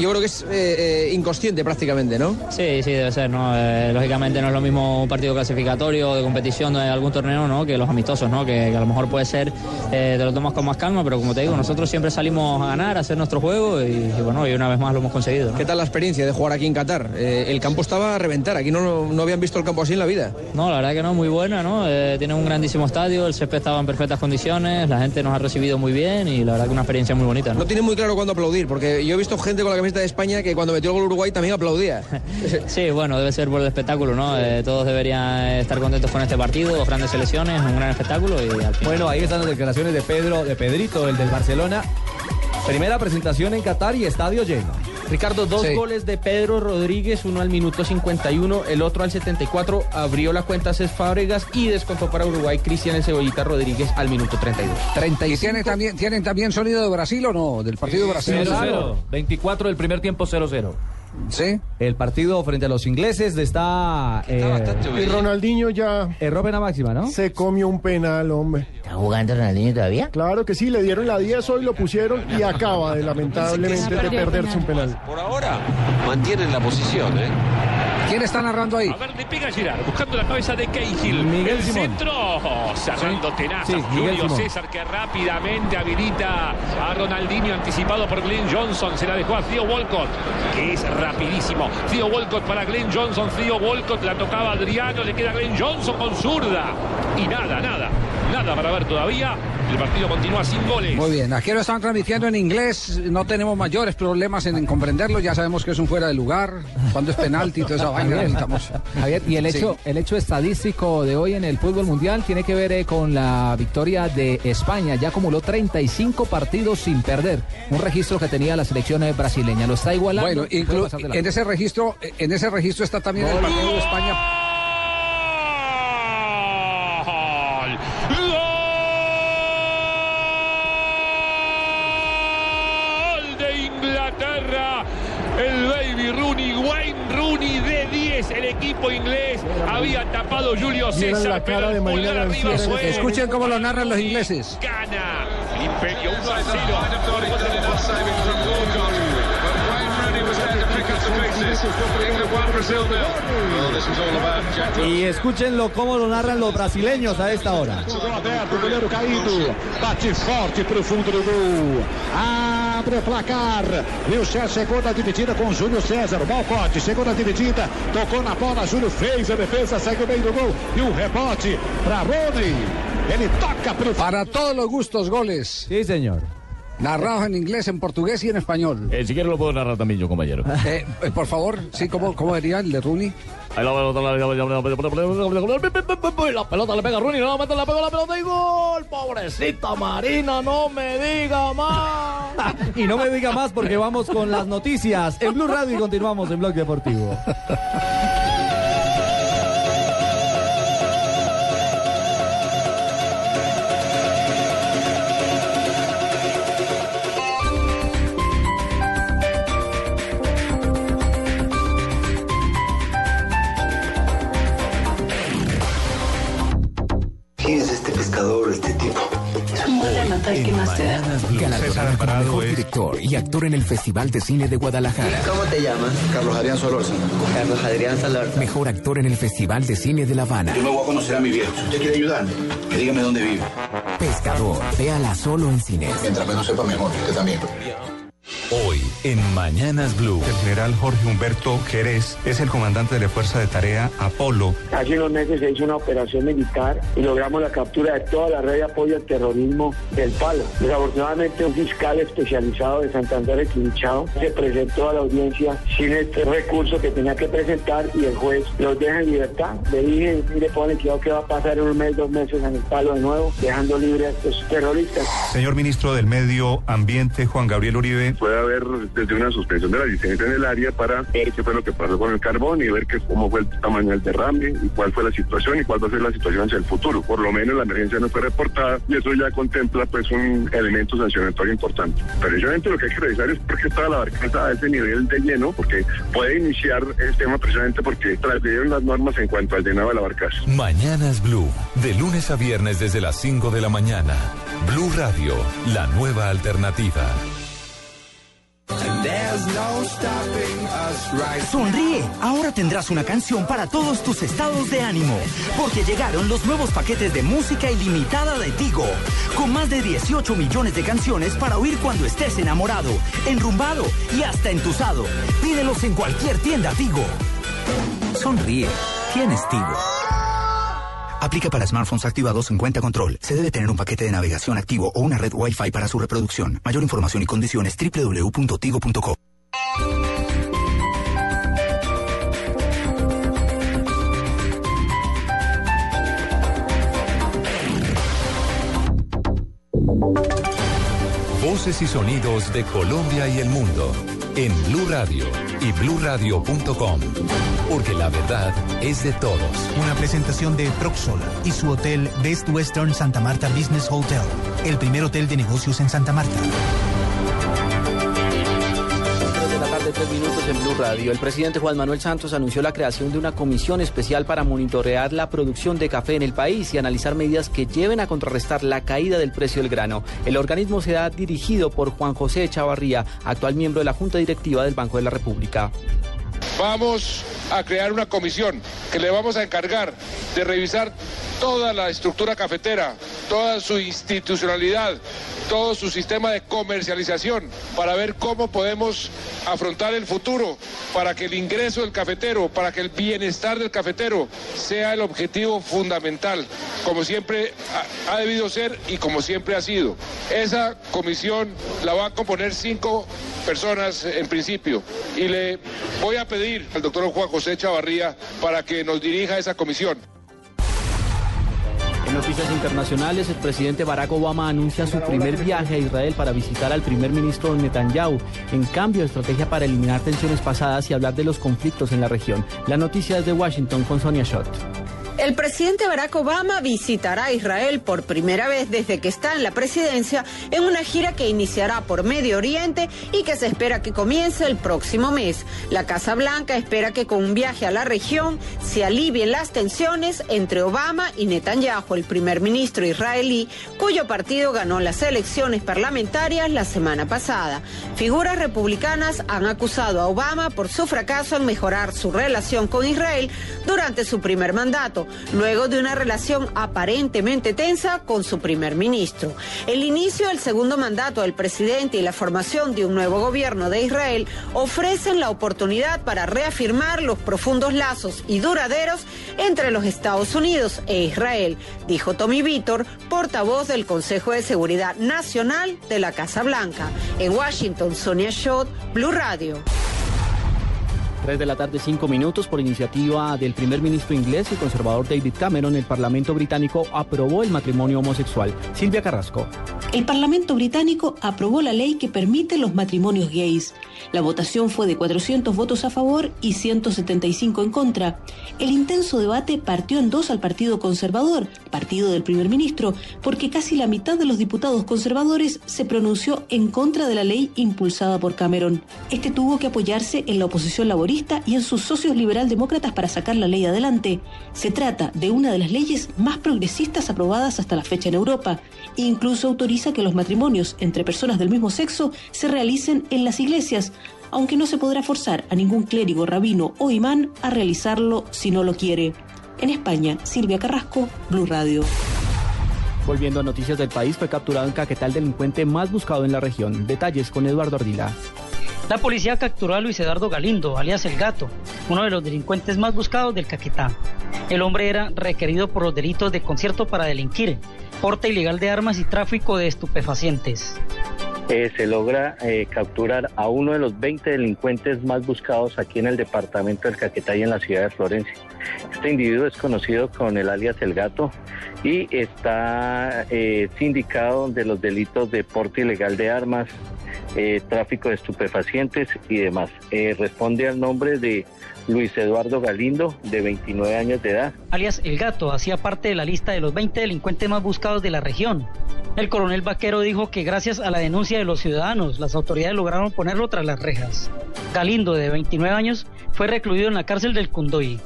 yo creo que es eh, eh, inconsciente prácticamente, ¿no? Sí, sí, debe ser, ¿no? Eh, lógicamente no es lo mismo un partido clasificatorio de competición de algún torneo, ¿no? Que los amistosos, ¿no? Que, que a lo mejor puede ser, eh, te lo tomas con más calma, pero como te digo, nosotros siempre salimos a ganar, a hacer nuestro juego y, y bueno, y una vez más lo hemos conseguido. ¿no? ¿Qué tal la experiencia de jugar aquí en Qatar? Eh, el campo estaba a reventar, aquí no, no habían visto el campo así en la vida. No, la verdad que no, muy buena, ¿no? Tiene un grandísimo estadio, el césped estaba en perfectas condiciones, la gente nos ha recibido muy bien y la verdad que una experiencia muy bonita, ¿no? No tiene muy claro cuándo aplaudir, porque yo he visto gente con la camiseta de España que cuando metió el gol Uruguay también aplaudía. Sí, bueno, debe ser por el espectáculo, ¿no? Eh, todos deberían estar contentos con este partido, dos grandes selecciones, un gran espectáculo y al final... Bueno, ahí están las declaraciones de Pedro, de Pedrito, el del Barcelona. Primera presentación en Qatar y estadio lleno. Ricardo, dos Sí. goles de Pedro Rodríguez, uno al minuto 51, el otro al 74, abrió la cuenta Cés Fábregas y descontó para Uruguay Cristian El Cebollita Rodríguez al minuto 32. 30 y tienen también, tienen también sonido de Brasil o no? Del partido de Brasil. 0-0. 24 del primer tiempo 0-0. Sí. El partido frente a los ingleses está. eh, Y Ronaldinho ya erró pena máxima, ¿no? se comió un penal, hombre. ¿Está jugando Ronaldinho todavía? Claro que sí, le dieron la 10 hoy, lo pusieron y acaba de lamentablemente de perderse un penal. Por ahora mantienen la posición, ¿eh? ¿Quién está narrando ahí? A ver, le pega Girard, buscando la cabeza de Cahill. Miguel el Simón. centro, cerrando tenazas. Sí, Miguel Julio Simón. César que rápidamente habilita a Ronaldinho, anticipado por Glenn Johnson. Se la dejó a Theo Walcott, que es rapidísimo. Theo Walcott para Glenn Johnson. Theo Walcott la tocaba Adriano, le queda Glenn Johnson con zurda. Y nada, nada, nada para ver todavía. El partido continúa sin goles. Muy bien, aquí lo están transmitiendo en inglés, no tenemos mayores problemas en, en comprenderlo, ya sabemos que es un fuera de lugar, cuando es penalti, toda esa vaina, Javier, necesitamos. Javier, y el Sí. hecho, el hecho estadístico de hoy en el fútbol mundial tiene que ver eh, con la victoria de España. Ya acumuló 35 partidos sin perder. Un registro que tenía la selección eh, brasileña. Lo está igualando. Bueno, en ese registro, en ese registro está también el partido de España. Gol. Gol de Inglaterra. El baby Rooney, Wayne Rooney de 10. El equipo inglés había tapado Julio César, la pero cara el de Marina pulgar arriba fue. Escuchen cómo lo narran los ingleses. Gana. El Imperio 1 a 0. Y escúchenlo cómo lo narran los brasileños a esta hora. goleiro caído. Bate forte pro fundo do gol. Abre o placar. César chegou na dividida com o Júlio César. O Malcote chegou na dividida. Tocou na bola. Júlio fez a defesa. Segue o meio do gol. E o rebote para Rony. Ele toca pro Para todos los gustos, goles. Sí, señor. Narrados en inglés, en portugués y en español. Eh, si quieres lo puedo narrar también yo, compañero. Eh, eh, por favor, sí, ¿cómo, cómo diría el de Rooney? Ahí la pelota, la, la pelota le pega a Rooney, nuevamente le pega la pelota y gol. Pobrecita Marina, no me diga más. Y no me diga más porque vamos con las noticias en Blue Radio y continuamos en Blog Deportivo. Director y actor en el Festival de Cine de Guadalajara. ¿Cómo te llamas? Carlos Adrián Solórzano. Carlos Adrián Solórzano. Mejor actor en el Festival de Cine de La Habana. Yo me voy a conocer a mi viejo. Si usted quiere ayudarme, que dígame dónde vive. Pescador. Véala solo en cines. Mientras menos sepa mejor, usted también. Hoy en Mañanas Blue. El general Jorge Humberto Jerez es el comandante de la Fuerza de Tarea Apolo. Hace unos meses se hizo una operación militar y logramos la captura de toda la red de apoyo al terrorismo del Palo. Desafortunadamente, un fiscal especializado de Santander, Equilichado, se presentó a la audiencia sin este recurso que tenía que presentar y el juez los deja en libertad. Le dije, mire, pone cuidado que va a pasar en un mes, dos meses en el Palo de nuevo, dejando libre a estos terroristas. Señor ministro del Medio Ambiente, Juan Gabriel Uribe. Puede haber desde una suspensión de la licencia en el área para ver qué fue lo que pasó con el carbón y ver que, cómo fue el tamaño del derrame y cuál fue la situación y cuál va a ser la situación hacia el futuro. Por lo menos la emergencia no fue reportada y eso ya contempla pues un elemento sancionatorio importante. Pero obviamente lo que hay que revisar es por qué estaba la barcaza a ese nivel de lleno, porque puede iniciar el tema precisamente porque transgredieron las normas en cuanto al llenado de la barcaza. Mañanas Blue. De lunes a viernes desde las 5 de la mañana. Blue Radio, la nueva alternativa. Sonríe, ahora tendrás una canción para todos tus estados de ánimo, porque llegaron los nuevos paquetes de música ilimitada de Tigo, con más de 18 millones de canciones para oír cuando estés enamorado, enrumbado y hasta entusado. Pídelos en cualquier tienda Tigo. Sonríe, tienes Tigo. Aplica para smartphones activados en cuenta control. Se debe tener un paquete de navegación activo o una red Wi-Fi para su reproducción. Mayor información y condiciones www.tigo.co. Voces y sonidos de Colombia y el mundo en Blue Radio y bluradio.com, porque la verdad es de todos. Una presentación de Proxol y su hotel Best Western Santa Marta Business Hotel, el primer hotel de negocios en Santa Marta. Minutos en Blue Radio. El presidente Juan Manuel Santos anunció la creación de una comisión especial para monitorear la producción de café en el país y analizar medidas que lleven a contrarrestar la caída del precio del grano. El organismo será dirigido por Juan José Chavarría, actual miembro de la Junta Directiva del Banco de la República. Vamos a crear una comisión que le vamos a encargar de revisar toda la estructura cafetera, toda su institucionalidad, todo su sistema de comercialización, para ver cómo podemos afrontar el futuro, para que el ingreso del cafetero, para que el bienestar del cafetero sea el objetivo fundamental, como siempre ha, debido ser y como siempre ha sido. Esa comisión la va a componer cinco personas en principio y le voy a pedir al doctor Juan José Chavarría para que nos dirija esa comisión. Noticias internacionales, el presidente Barack Obama anuncia su primer viaje a Israel para visitar al primer ministro Netanyahu, en cambio estrategia para eliminar tensiones pasadas y hablar de los conflictos en la región. La noticia es de Washington con Sonia Schott. El presidente Barack Obama visitará Israel por primera vez desde que está en la presidencia en una gira que iniciará por Medio Oriente y que se espera que comience el próximo mes. La Casa Blanca espera que con un viaje a la región se alivien las tensiones entre Obama y Netanyahu, el primer ministro israelí, cuyo partido ganó las elecciones parlamentarias la semana pasada. Figuras republicanas han acusado a Obama por su fracaso en mejorar su relación con Israel durante su primer mandato luego de una relación aparentemente tensa con su primer ministro. El inicio del segundo mandato del presidente y la formación de un nuevo gobierno de Israel ofrecen la oportunidad para reafirmar los profundos lazos y duraderos entre los Estados Unidos e Israel, dijo Tommy Vítor, portavoz del Consejo de Seguridad Nacional de la Casa Blanca. En Washington, Sonia Schott, Blue Radio. 3 de la tarde, 5 minutos, por iniciativa del primer ministro inglés y conservador David Cameron, el Parlamento británico aprobó el matrimonio homosexual. Silvia Carrasco. El Parlamento británico aprobó la ley que permite los matrimonios gays. La votación fue de 400 votos a favor y 175 en contra. El intenso debate partió en dos al Partido Conservador, partido del primer ministro, porque casi la mitad de los diputados conservadores se pronunció en contra de la ley impulsada por Cameron. Este tuvo que apoyarse en la oposición laborista y en sus socios liberal-demócratas para sacar la ley adelante. Se trata de una de las leyes más progresistas aprobadas hasta la fecha en Europa. Incluso autoriza que los matrimonios entre personas del mismo sexo se realicen en las iglesias, aunque no se podrá forzar a ningún clérigo, rabino o imán a realizarlo si no lo quiere. En España, Silvia Carrasco, Blue Radio. Volviendo a noticias del país, fue capturado en Caquetá el delincuente más buscado en la región. Detalles con Eduardo Ardila. La policía capturó a Luis Eduardo Galindo, alias El Gato, uno de los delincuentes más buscados del Caquetá. El hombre era requerido por los delitos de concierto para delinquir, porte ilegal de armas y tráfico de estupefacientes. Eh, se logra eh, capturar a uno de los 20 delincuentes más buscados aquí en el departamento del Caquetá y en la ciudad de Florencia. Este individuo es conocido con el alias El Gato y está eh, sindicado de los delitos de porte ilegal de armas, eh, tráfico de estupefacientes y demás. Eh, responde al nombre de Luis Eduardo Galindo, de 29 años de edad. Alias El Gato hacía parte de la lista de los 20 delincuentes más buscados de la región. El coronel Vaquero dijo que gracias a la denuncia de los ciudadanos, las autoridades lograron ponerlo tras las rejas. Galindo, de 29 años, fue recluido en la cárcel del Cundoy.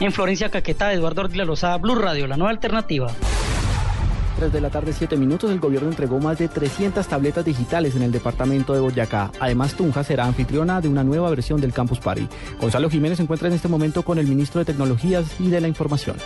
En Florencia, Caquetá, Eduardo Ordila Lozada, Blue Radio, la nueva alternativa. 3 de la tarde, 7 minutos, el gobierno entregó más de 300 tabletas digitales en el departamento de Boyacá. Además, Tunja será anfitriona de una nueva versión del Campus Party. Gonzalo Jiménez se encuentra en este momento con el ministro de Tecnologías y de la Información.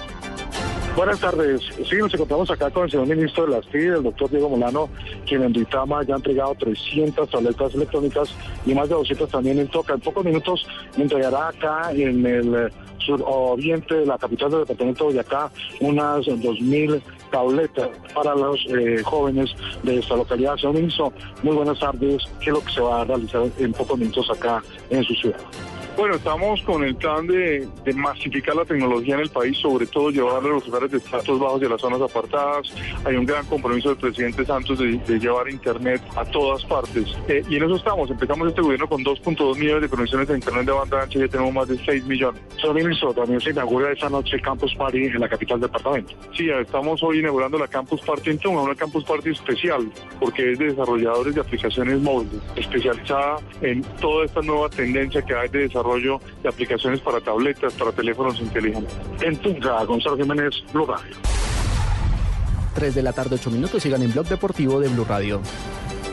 Buenas tardes. Sí, nos encontramos acá con el señor ministro de las TIC, el doctor Diego Molano, quien en Duitama ya ha entregado 300 tabletas electrónicas y más de 200 también en Toca. En pocos minutos entregará acá en el suroriente de la capital del departamento de Boyacá unas 2.000 tabletas para los eh, jóvenes de esta localidad. Señor ministro, muy buenas tardes. ¿Qué es lo que se va a realizar en pocos minutos acá en su ciudad? Bueno, estamos con el plan de, de masificar la tecnología en el país, sobre todo llevarle a los lugares de estratos bajos y a las zonas apartadas. Hay un gran compromiso del presidente Santos de, de llevar Internet a todas partes. Eh, y en eso estamos. Empezamos este gobierno con 2.2 millones de conexiones de Internet de banda ancha y ya tenemos más de 6 millones. Señor ministro, también se inaugura esta noche Campus Party en la capital del departamento. Sí, estamos hoy inaugurando la Campus Party en Tunja, una Campus Party especial, porque es de desarrolladores de aplicaciones móviles, especializada en toda esta nueva tendencia que hay de desarrollo de aplicaciones para tabletas, para teléfonos inteligentes. En Tunja, Gonzalo Jiménez, Blue Radio. 3 de la tarde, 8 minutos, sigan en Blog Deportivo de Blue Radio.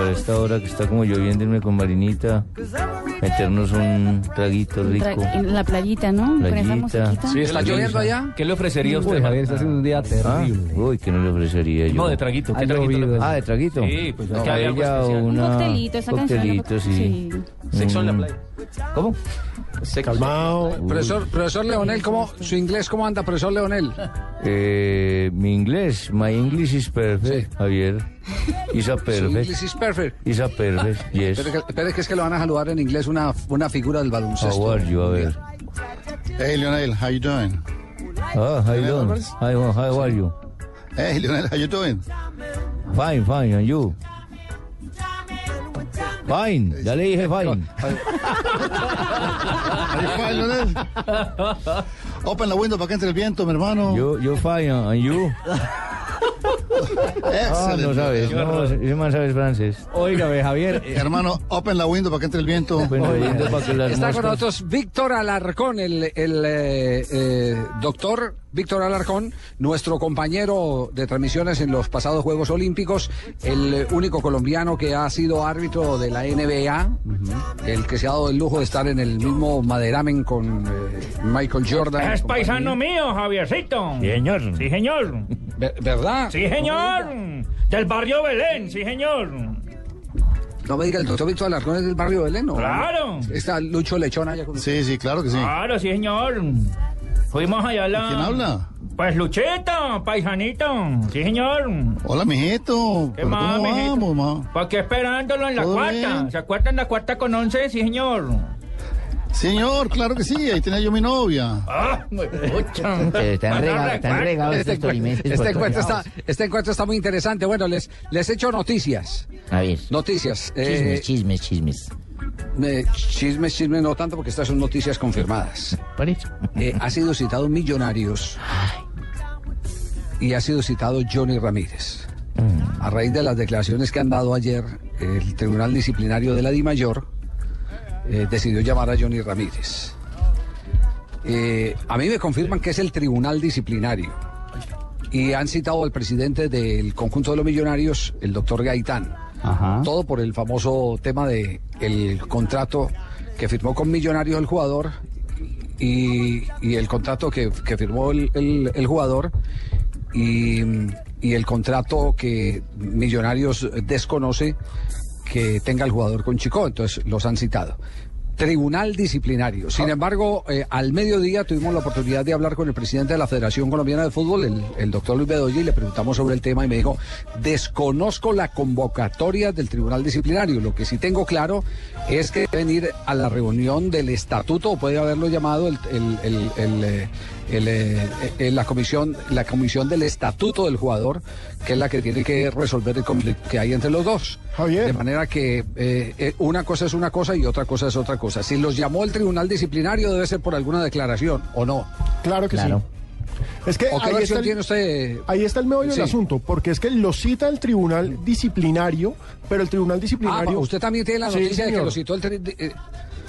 Para esta hora que está como lloviendo irme con Marinita, meternos un traguito rico. En la playita, ¿no? Playita. Sí, está lloviendo allá? ¿Qué le ofrecería a usted? Uy, Javier, está haciendo un día terrible. Ah, uy, ¿qué no le ofrecería yo? No, de traguito. ¿Qué Ha traguito le llovido. ofrece? Ah, de traguito. Sí, pues, que algo especial. una... Un coctelito, esa canción, Coctelito, sí. sí. Sexo en la Mm. playa. ¿Cómo? Calmado. Profesor, profesor Leonel, ¿cómo, su inglés cómo anda, profesor Leonel? Eh, mi inglés, my English is perfect, Javier. Is a Su perfect. English is perfect. Is a perfect, yes. Espere que, espere que es que lo van a saludar en inglés una, una figura del baloncesto. How are you? A ver. Hey Lionel, how you doing? Ah, how you doing? How, how are you? Hey Lionel, how you doing? Fine, fine, and you? Fine, ya le dije fine. Open la window para que entre el viento, mi hermano. Yo, yo fine, and you? Ah, Excelente. no sabes, no, ese man sabes francés. Óigame, Javier. eh, Hermano, open la window para que entre el viento. Bueno, viendo para que las Está con moscas- nosotros Víctor Alarcón, el, el, eh, eh, doctor Víctor Alarcón, nuestro compañero de transmisiones en los pasados Juegos Olímpicos, el único colombiano que ha sido árbitro de la NBA, el que se ha dado el lujo de estar en el mismo maderamen con eh, Michael Jordan. Es paisano mío, Javiercito. Sí, señor. Sí, señor. Ve- ¿Verdad? Sí, señor. Del barrio Belén, sí, señor. No me diga, el doctor Víctor Alarcón es del barrio Belén, ¿no? Claro. Está Lucho Lechón allá con Sí, sí, claro que sí. Claro, sí, señor. Fuimos allá a la... ¿Quién habla? Pues Luchito, paisanito. Sí, señor. Hola, mijito. ¿Qué ¿Pero más, ¿Cómo mijito? vamos, ma? ¿Por qué esperándolo en la ¿Todo cuarta? bien? ¿Se acuerdan la cuarta con once? Sí, señor. Señor, claro que sí. Ahí tenía yo mi novia. Ah. Están regados, están regados Este, estos por este encuentro está, este encuentro está muy interesante. Bueno, les, les echo noticias. A ver. Noticias. Chismes, Eh, chismes, chismes. eh, chismes, chismes, no tanto porque estas son noticias confirmadas. Por eso. Eh, ha sido citado Millonarios y ha sido citado Johnny Ramírez. Mm. A raíz de las declaraciones que han dado ayer, el Tribunal Disciplinario de la DIMAYOR eh, decidió llamar a Johnny Ramírez. Eh, a mí me confirman que es el Tribunal Disciplinario y han citado al presidente del conjunto de los millonarios, el doctor Gaitán. Todo por el famoso tema de el contrato que firmó con Millonarios el jugador y, y el contrato que, que firmó el, el- el jugador y, y el contrato que Millonarios desconoce que tenga el jugador con Chico, entonces los han citado. Tribunal disciplinario. Sin embargo, eh, al mediodía tuvimos la oportunidad de hablar con el presidente de la Federación Colombiana de Fútbol, el, el doctor Luis Bedoya, y le preguntamos sobre el tema y me dijo, desconozco la convocatoria del Tribunal Disciplinario. Lo que sí tengo claro es que deben ir a la reunión del estatuto, o puede haberlo llamado el, el- el- el, eh, el, eh, la comisión la comisión del estatuto del jugador, que es la que tiene que resolver el conflicto que hay entre los dos. De manera que eh, una cosa es una cosa y otra cosa es otra cosa. Si los llamó el tribunal disciplinario debe ser por alguna declaración, ¿o no? Claro que Claro. sí. Es que ¿O qué ahí está, el, tiene usted? ahí está el meollo Sí. del asunto, porque es que lo cita el tribunal disciplinario, pero el tribunal disciplinario... Ah, usted también tiene la Sí, noticia de que lo citó el... eh,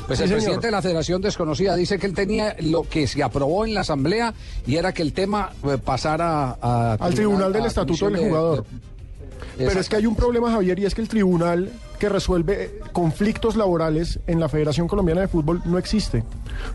Pues Sí, el señor. presidente de la Federación Desconocida dice que él tenía lo que se aprobó en la Asamblea y era que el tema eh, pasara a, al tribunal del a estatuto del de- jugador. Pero es que hay un problema, Javier, y es que el tribunal que resuelve conflictos laborales en la Federación Colombiana de Fútbol no existe,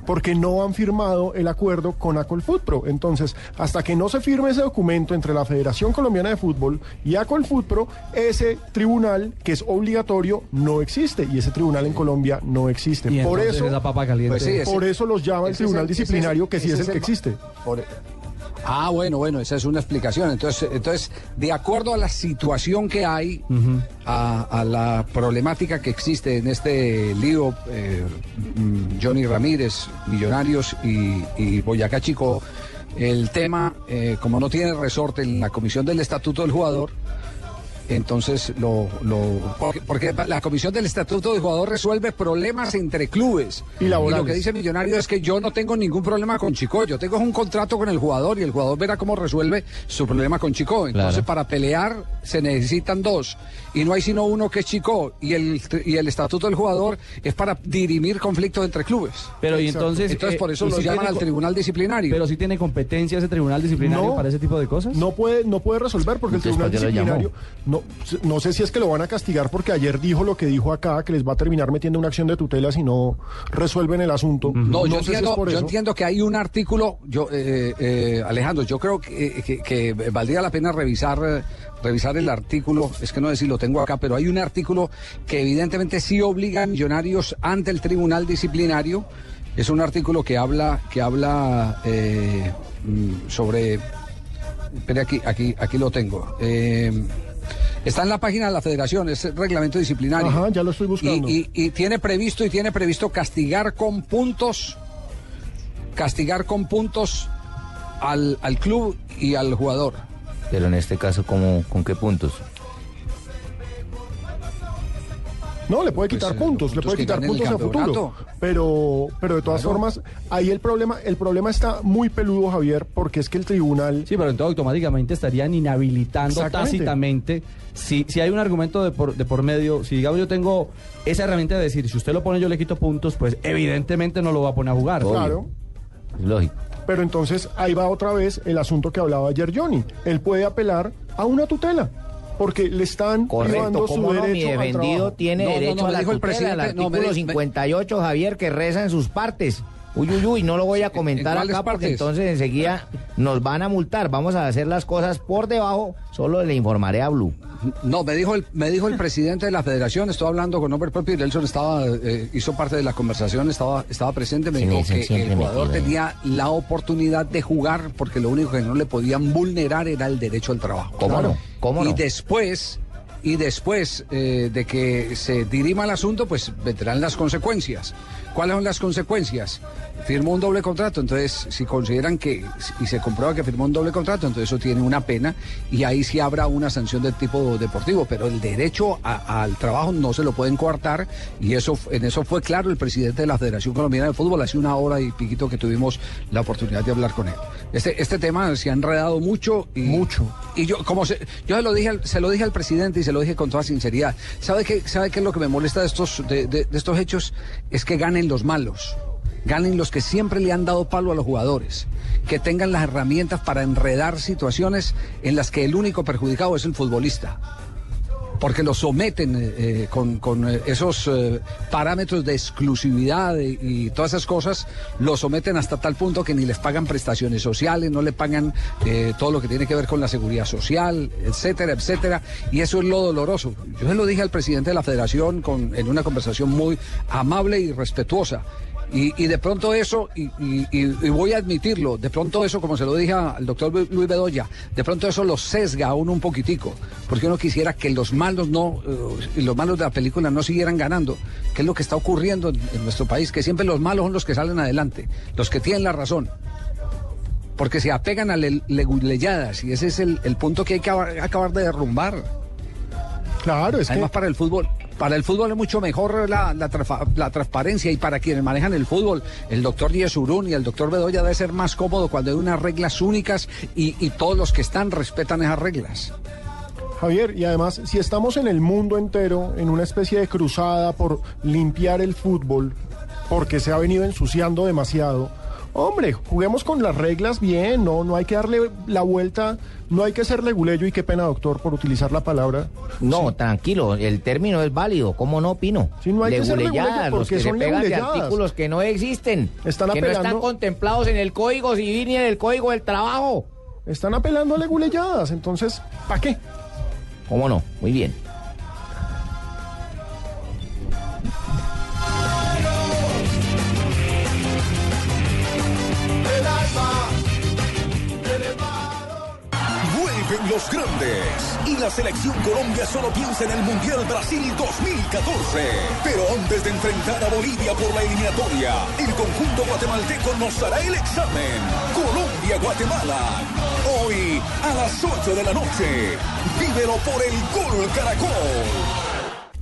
porque no han firmado el acuerdo con Acolfutpro. Entonces, hasta que no se firme ese documento entre la Federación Colombiana de Fútbol y Acolfutpro, ese tribunal, que es obligatorio, no existe, y ese tribunal en Colombia no existe. Y Por eso, esa papa caliente. Pues sí, ese- por eso los llama el tribunal el- ese disciplinario, que sí es es el que existe. por- Ah, bueno, bueno, esa es una explicación. Entonces, entonces de acuerdo a la situación que hay, a, a la problemática que existe en este lío, eh, Johnny Ramírez, Millonarios y, y Boyacá Chico, el tema, eh, como no tiene resorte en la comisión del estatuto del jugador, entonces lo, lo porque, porque la comisión del estatuto del jugador resuelve problemas entre clubes Y laborales. lo que dice Millonario es que yo no tengo ningún problema con Chico yo tengo un contrato con el jugador y el jugador verá cómo resuelve su problema con Chico entonces Claro. para pelear se necesitan dos y no hay sino uno que es Chico y el y el estatuto del jugador es para dirimir conflictos entre clubes Pero y entonces... entonces eh, por eso ¿y lo si llaman tiene al tribunal disciplinario Pero si tiene competencia ese tribunal disciplinario No. para ese tipo de cosas. No puede, no puede resolver porque el tribunal ¿para qué lo disciplinario, no, no sé si es que lo van a castigar porque ayer dijo lo que dijo acá, que les va a terminar metiendo una acción de tutela si no resuelven el asunto. No, yo, sé si es entiendo, por yo eso. entiendo que hay un artículo, yo eh, eh, Alejandro, yo creo que, que- que valdría la pena revisar eh, revisar el artículo, es que no sé si lo tengo acá, pero hay un artículo que evidentemente sí obliga a millonarios ante el tribunal disciplinario. Es un artículo que habla que habla eh, mm, sobre Espere aquí, aquí, aquí lo tengo. Eh, está en la página de la Federación, es el reglamento disciplinario. Ajá, ya lo estoy buscando. Y, y- y tiene previsto y tiene previsto castigar con puntos, castigar con puntos al, al club y al jugador. Pero en este caso, ¿cómo, ¿con qué puntos? No, le puede quitar Pues, eh, puntos, le puede quitar puntos a futuro. Pero, pero de todas Claro. formas, ahí el problema, el problema está muy peludo, Javier, porque es que el tribunal. Sí, pero entonces automáticamente estarían inhabilitando tácitamente. Si, si hay un argumento de por, de por medio, si digamos yo tengo esa herramienta de decir, si usted lo pone yo le quito puntos, pues evidentemente no lo va a poner a jugar. Claro. Es lógico. Pero entonces ahí va otra vez el asunto que hablaba ayer Johnny. Él puede apelar a una tutela. Porque le están Correcto, privando su ¿cómo no? Mi derecho al defendido tiene No, derecho no, a la dijo el tutela, el presidente, artículo di- me- 58, Javier, que reza en sus partes. Uy, uy, uy, no lo voy a comentar acá porque entonces enseguida nos van a multar. Vamos a hacer las cosas por debajo, solo le informaré a Blue. No, me dijo el, me dijo el presidente de la federación, estoy hablando con nombre propio y Nelson estaba, eh, hizo parte de la conversación, estaba, estaba presente, me Sí, dijo Nelson que el jugador tenía la oportunidad de jugar porque lo único que no le podían vulnerar era el derecho al trabajo. ¿Cómo no? ¿Cómo y no? después, y después eh, de que se dirima el asunto, pues vendrán las consecuencias. ¿Cuáles son las consecuencias? Firmó un doble contrato, entonces si consideran que, y se comprueba que firmó un doble contrato, entonces eso tiene una pena y ahí sí habrá una sanción del tipo deportivo, pero el derecho a- al trabajo no se lo pueden coartar y eso en eso fue claro el presidente de la Federación Colombiana de Fútbol hace una hora y piquito que tuvimos la oportunidad de hablar con él. Este, este tema se ha enredado mucho y mucho. Y yo como se, yo se lo dije al, se lo dije al presidente y se lo dije con toda sinceridad. ¿Sabe qué sabe qué es lo que me molesta de estos de, de- de estos hechos? Es que ganen los malos. Ganen los que siempre le han dado palo a los jugadores, que tengan las herramientas para enredar situaciones en las que el único perjudicado es el futbolista. Porque lo someten eh, eh, con, eh, esos parámetros de exclusividad y, todas esas cosas, lo someten hasta tal punto que ni les pagan prestaciones sociales, no le pagan todo lo que tiene que ver con la seguridad social, etcétera, etcétera, y eso es lo doloroso. Yo se lo dije al presidente de la federación con, en una conversación muy amable y respetuosa. Y, de pronto eso, y, voy a admitirlo, de pronto eso, como se lo dije al doctor Luis Bedoya, de pronto eso lo sesga a uno un poquitico, porque uno quisiera que los malos no, eh, los malos de la película no siguieran ganando, que es lo que está ocurriendo en, nuestro país, que siempre los malos son los que salen adelante, los que tienen la razón. Porque se apegan a le- leguleyadas y ese es el, punto que hay que acabar de derrumbar. Claro, es Además, para el fútbol, para el fútbol es mucho mejor la, la, trafa- la transparencia y para quienes manejan el fútbol, el doctor Yesurún y el doctor Bedoya debe ser más cómodo cuando hay unas reglas únicas y, y todos los que están respetan esas reglas. Javier, y además, si estamos en el mundo entero en una especie de cruzada por limpiar el fútbol, porque se ha venido ensuciando demasiado, hombre, juguemos con las reglas bien, no, no hay que darle la vuelta, no hay que ser leguleyo y qué pena, doctor, por utilizar la palabra. No, tranquilo, el término es válido, ¿cómo no, Pino? no hay que ser los porque que se son pegan de artículos que no existen, Están que no están apelando- contemplados en el Código Civil ni en el Código del Trabajo. Están apelando a leguleyadas, entonces, ¿para qué? ¿Cómo no? Muy bien. Los grandes y la selección Colombia solo piensa en el Mundial Brasil 2014. Pero antes de enfrentar a Bolivia por la eliminatoria, el conjunto guatemalteco nos hará el examen. Colombia-Guatemala. Hoy a las 8 de la noche. Vívelo por el Gol Caracol.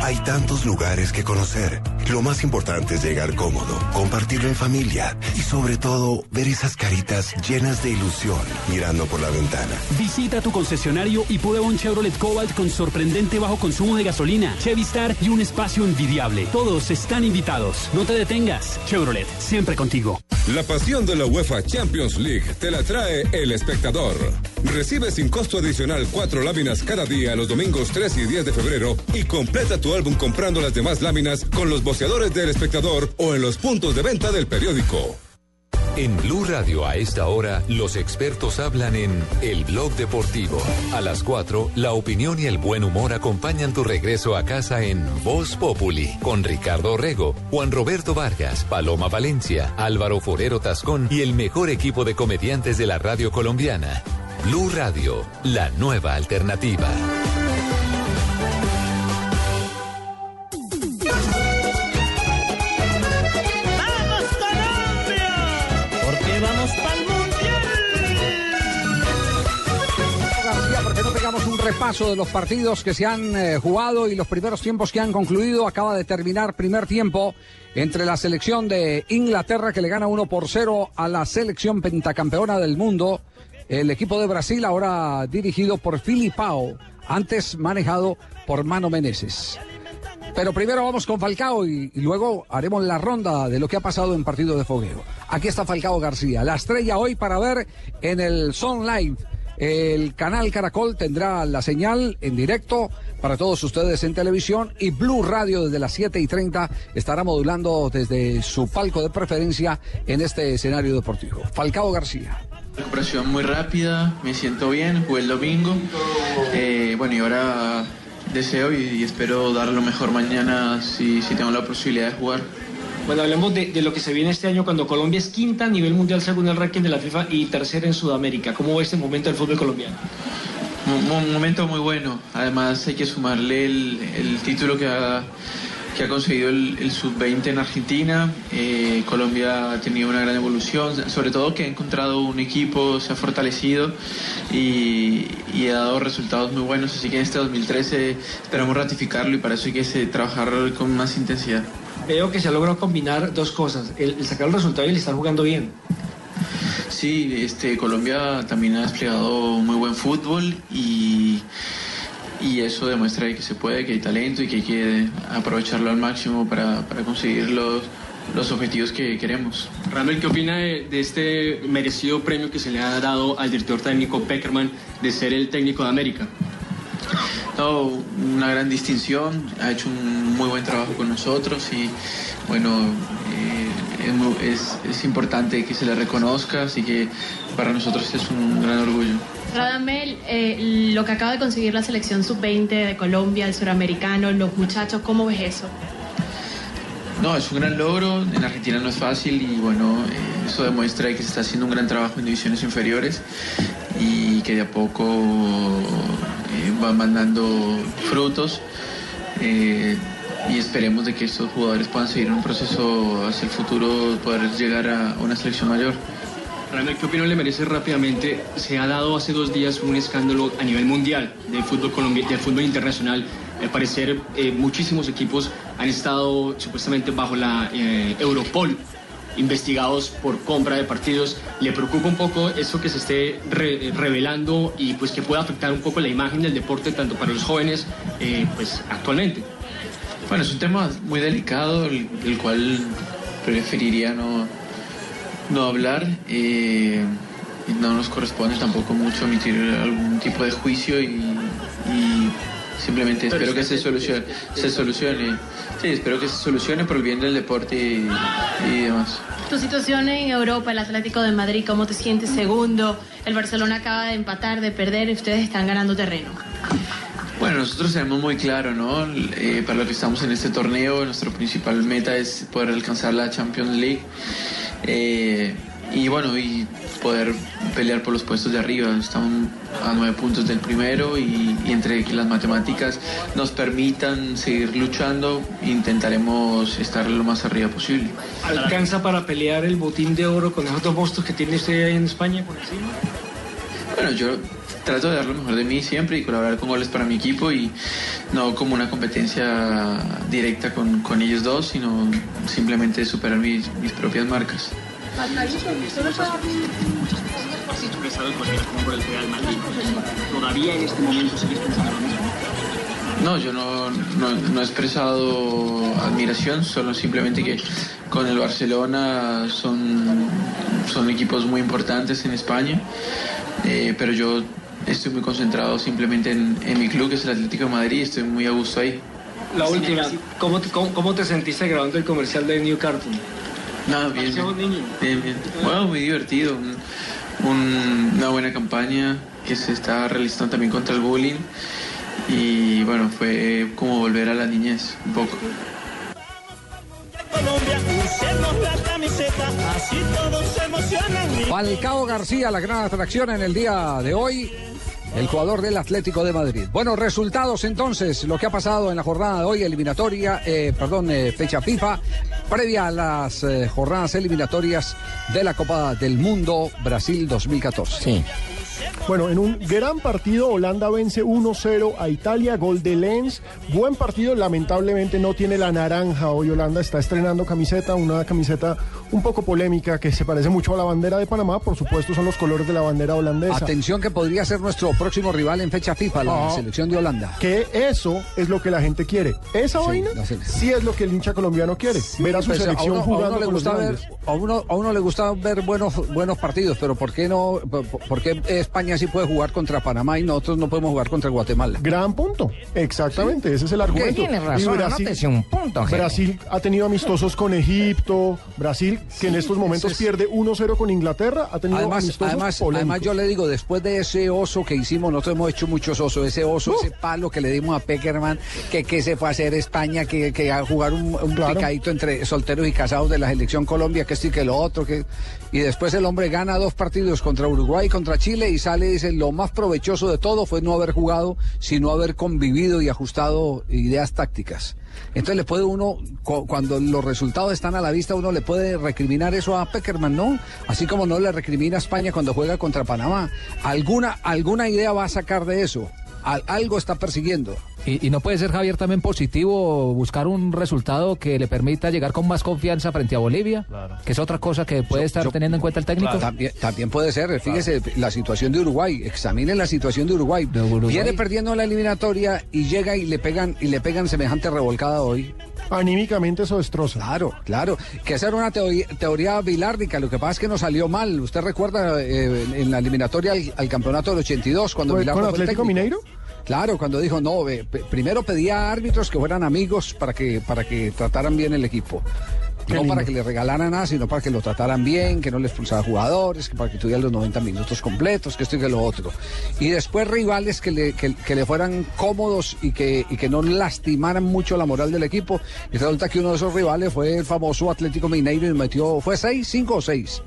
Hay tantos lugares que conocer. Lo más importante es llegar cómodo, compartirlo en familia y sobre todo ver esas caritas llenas de ilusión mirando por la ventana. Visita tu concesionario y prueba un Chevrolet Cobalt con sorprendente bajo consumo de gasolina, Chevy Star y un espacio envidiable. Todos están invitados. No te detengas. Chevrolet, siempre contigo. La pasión de la UEFA Champions League te la trae el espectador. Recibe sin costo adicional cuatro láminas cada día los domingos 3 y 10 de febrero y completa tu álbum comprando las demás láminas con los boceadores del espectador o en los puntos de venta del periódico. En Blue Radio a esta hora, los expertos hablan en El Blog Deportivo. A las 4, la opinión y el buen humor acompañan tu regreso a casa en Voz Populi, con Ricardo Rego, Juan Roberto Vargas, Paloma Valencia, Álvaro Forero Tascón y el mejor equipo de comediantes de la radio colombiana. Blue Radio, la nueva alternativa. Repaso de los partidos que se han eh, jugado y los primeros tiempos que han concluido? Acaba de terminar primer tiempo entre la selección de Inglaterra que le gana 1 por 0 a la selección pentacampeona del mundo. El equipo de Brasil ahora dirigido por Filipao, antes manejado por Mano Meneses. Pero primero vamos con Falcao y, luego haremos la ronda de lo que ha pasado en partido de fogueo. Aquí está Falcao García, la estrella hoy para ver en el Son Live. El canal Caracol tendrá la señal en directo para todos ustedes en televisión y Blue Radio desde las 7 y 30 estará modulando desde su palco de preferencia en este escenario deportivo. Falcao García. Recuperación muy rápida, me siento bien, jugué el domingo. Eh, bueno, y ahora deseo y, espero dar lo mejor mañana si tengo la posibilidad de jugar. Bueno, hablemos de, lo que se viene este año cuando Colombia es quinta a nivel mundial según el ranking de la FIFA y tercera en Sudamérica. ¿Cómo va este momento del fútbol colombiano? Un, momento muy bueno. Además hay que sumarle el, título que ha, que ha conseguido el, el sub-20 en Argentina. Eh, Colombia ha tenido una gran evolución, sobre todo que ha encontrado un equipo, se ha fortalecido y, y ha dado resultados muy buenos. Así que en este 2013 esperamos ratificarlo y para eso hay que trabajar con más intensidad. Veo que se ha logrado combinar dos cosas, el, el sacar el resultado y el estar jugando bien. Sí, este, Colombia también ha desplegado muy buen fútbol y, y eso demuestra que se puede, que hay talento y que hay que aprovecharlo al máximo para, para conseguir los, los objetivos que queremos. Randall, ¿qué opina de, de este merecido premio que se le ha dado al director técnico Peckerman de ser el técnico de América? No, una gran distinción, ha hecho un muy buen trabajo con nosotros y bueno, eh, es, es importante que se le reconozca, así que para nosotros es un gran orgullo. Radamel, eh, lo que acaba de conseguir la selección sub-20 de Colombia, el suramericano, los muchachos, ¿cómo ves eso? No, es un gran logro, en Argentina no es fácil y bueno, eh, eso demuestra que se está haciendo un gran trabajo en divisiones inferiores y que de a poco eh, van mandando frutos eh, y esperemos de que estos jugadores puedan seguir un proceso hacia el futuro, poder llegar a una selección mayor. Randall, ¿qué opinión le merece rápidamente? Se ha dado hace dos días un escándalo a nivel mundial del fútbol del fútbol internacional. Al parecer, eh, muchísimos equipos han estado supuestamente bajo la eh, Europol investigados por compra de partidos. ¿Le preocupa un poco eso que se esté re- revelando y pues que pueda afectar un poco la imagen del deporte tanto para los jóvenes eh, pues actualmente? Bueno, es un tema muy delicado, el, cual preferiría no, no hablar. no nos corresponde tampoco mucho emitir algún tipo de juicio y simplemente Pero espero que se solucione, se solucione. Sí, espero que se solucione por el bien del deporte y, y demás. Tu situación en Europa, el Atlético de Madrid, ¿cómo te sientes segundo? El Barcelona acaba de empatar, de perder, y ustedes están ganando terreno. Bueno, nosotros tenemos muy claro, ¿no? Eh, para lo que estamos en este torneo, nuestra principal meta es poder alcanzar la Champions League. Eh, y bueno, y poder pelear por los puestos de arriba. Estamos a nueve puntos del primero y, y entre que las matemáticas nos permitan seguir luchando, intentaremos estar lo más arriba posible. ¿Alcanza para pelear el botín de oro con esos dos monstruos que tiene usted ahí en España por encima? Bueno, yo trato de dar lo mejor de mí siempre y colaborar con goles para mi equipo y no como una competencia directa con, con ellos dos, sino simplemente superar mis, mis propias marcas. ¿Todavía en este momento sigues pensando lo mismo? No, yo no, no- no he expresado admiración, solo simplemente que con el Barcelona son, son equipos muy importantes en España, eh, pero yo estoy muy concentrado simplemente en, en mi club, que es el Atlético de Madrid, y estoy muy a gusto ahí. La última, ¿cómo te, cómo, cómo te sentiste grabando el comercial de New Cartoon? No, bien, bien, bien, bien. Bueno, muy divertido, un- un- una buena campaña que se está realizando también contra el bullying y bueno, fue como volver a la niñez un poco. Colombia, usemos la camiseta, así todos se emocionan. Falcao García, la gran atracción en el día de hoy. El jugador del Atlético de Madrid. Bueno, resultados entonces, lo que ha pasado en la jornada de hoy, eliminatoria, eh, perdón, eh, fecha FIFA, previa a las eh, jornadas eliminatorias de la Copa del Mundo Brasil 2014. Sí. Bueno, en un gran partido, Holanda vence 1-0 a Italia, gol de Lenz. Buen partido, lamentablemente no tiene la naranja. Hoy Holanda está estrenando camiseta, una camiseta un poco polémica que se parece mucho a la bandera de Panamá. Por supuesto, son los colores de la bandera holandesa. Atención que podría ser nuestro próximo rival en fecha FIFA, la selección de Holanda. Que eso es lo que la gente quiere. Esa Sí, vaina sí es lo que el hincha colombiano quiere. ver a su Pues, selección uno, a jugando uno le gusta ver, a uno, a uno le gusta ver buenos, buenos partidos, pero ¿por qué no? por- por qué España sí puede jugar contra Panamá y nosotros no podemos jugar contra Guatemala? Gran punto. Exactamente, ese es el argumento. tiene razón, Y anótese un punto, jefe. Brasil ha tenido amistosos con Egipto. Brasil, que en estos momentos pierde 1-0 con Inglaterra, ha tenido Además, amistosos además, además yo le digo, después de ese oso que hicimos, nosotros hemos hecho muchos osos, ese oso, ese palo que le dimos a Peckerman, que, que se fue a hacer España, que, que a jugar un, un picadito entre solteros y casados de la selección Colombia, que esto y que lo otro, que y después el hombre gana dos partidos contra Uruguay y contra Chile y sale y dice, lo más provechoso de todo fue no haber jugado, sino haber convivido y ajustado ideas tácticas. Entonces le puede uno, cu- cuando los resultados están a la vista, uno le puede recriminar eso a Peckerman, ¿no? Así como no le recrimina a España cuando juega contra Panamá. Alguna, alguna idea va a sacar de eso. Al- algo está persiguiendo. Y, y no puede ser, Javier, también positivo buscar un resultado que le permita llegar con más confianza frente a Bolivia, que es otra cosa que puede estar teniendo en cuenta el técnico. También, también puede ser, fíjese, la situación de Uruguay, examinen la situación de Uruguay. Viene perdiendo la eliminatoria y llega y le pegan y le pegan semejante revolcada hoy. Anímicamente eso destroza. Claro, claro. Que esa era una teoría, teoría bilárdica, lo que pasa es que nos salió mal. ¿Usted recuerda eh, en la eliminatoria al, al campeonato del 82 cuando ¿Con- Bilardo con fue Atlético? Mineiro? Claro, cuando dijo, no, primero pedía árbitros que fueran amigos para que, para que trataran bien el equipo. No para que le regalaran nada, sino para que lo trataran bien, que no le expulsara jugadores, que para que tuvieran los 90 minutos completos, que esto y que lo otro. Y después rivales que le, que, que le fueran cómodos y que, y que no lastimaran mucho la moral del equipo. Y resulta que uno de esos rivales fue el famoso Atlético Mineiro y metió, ¿fue 6, 5 o 6?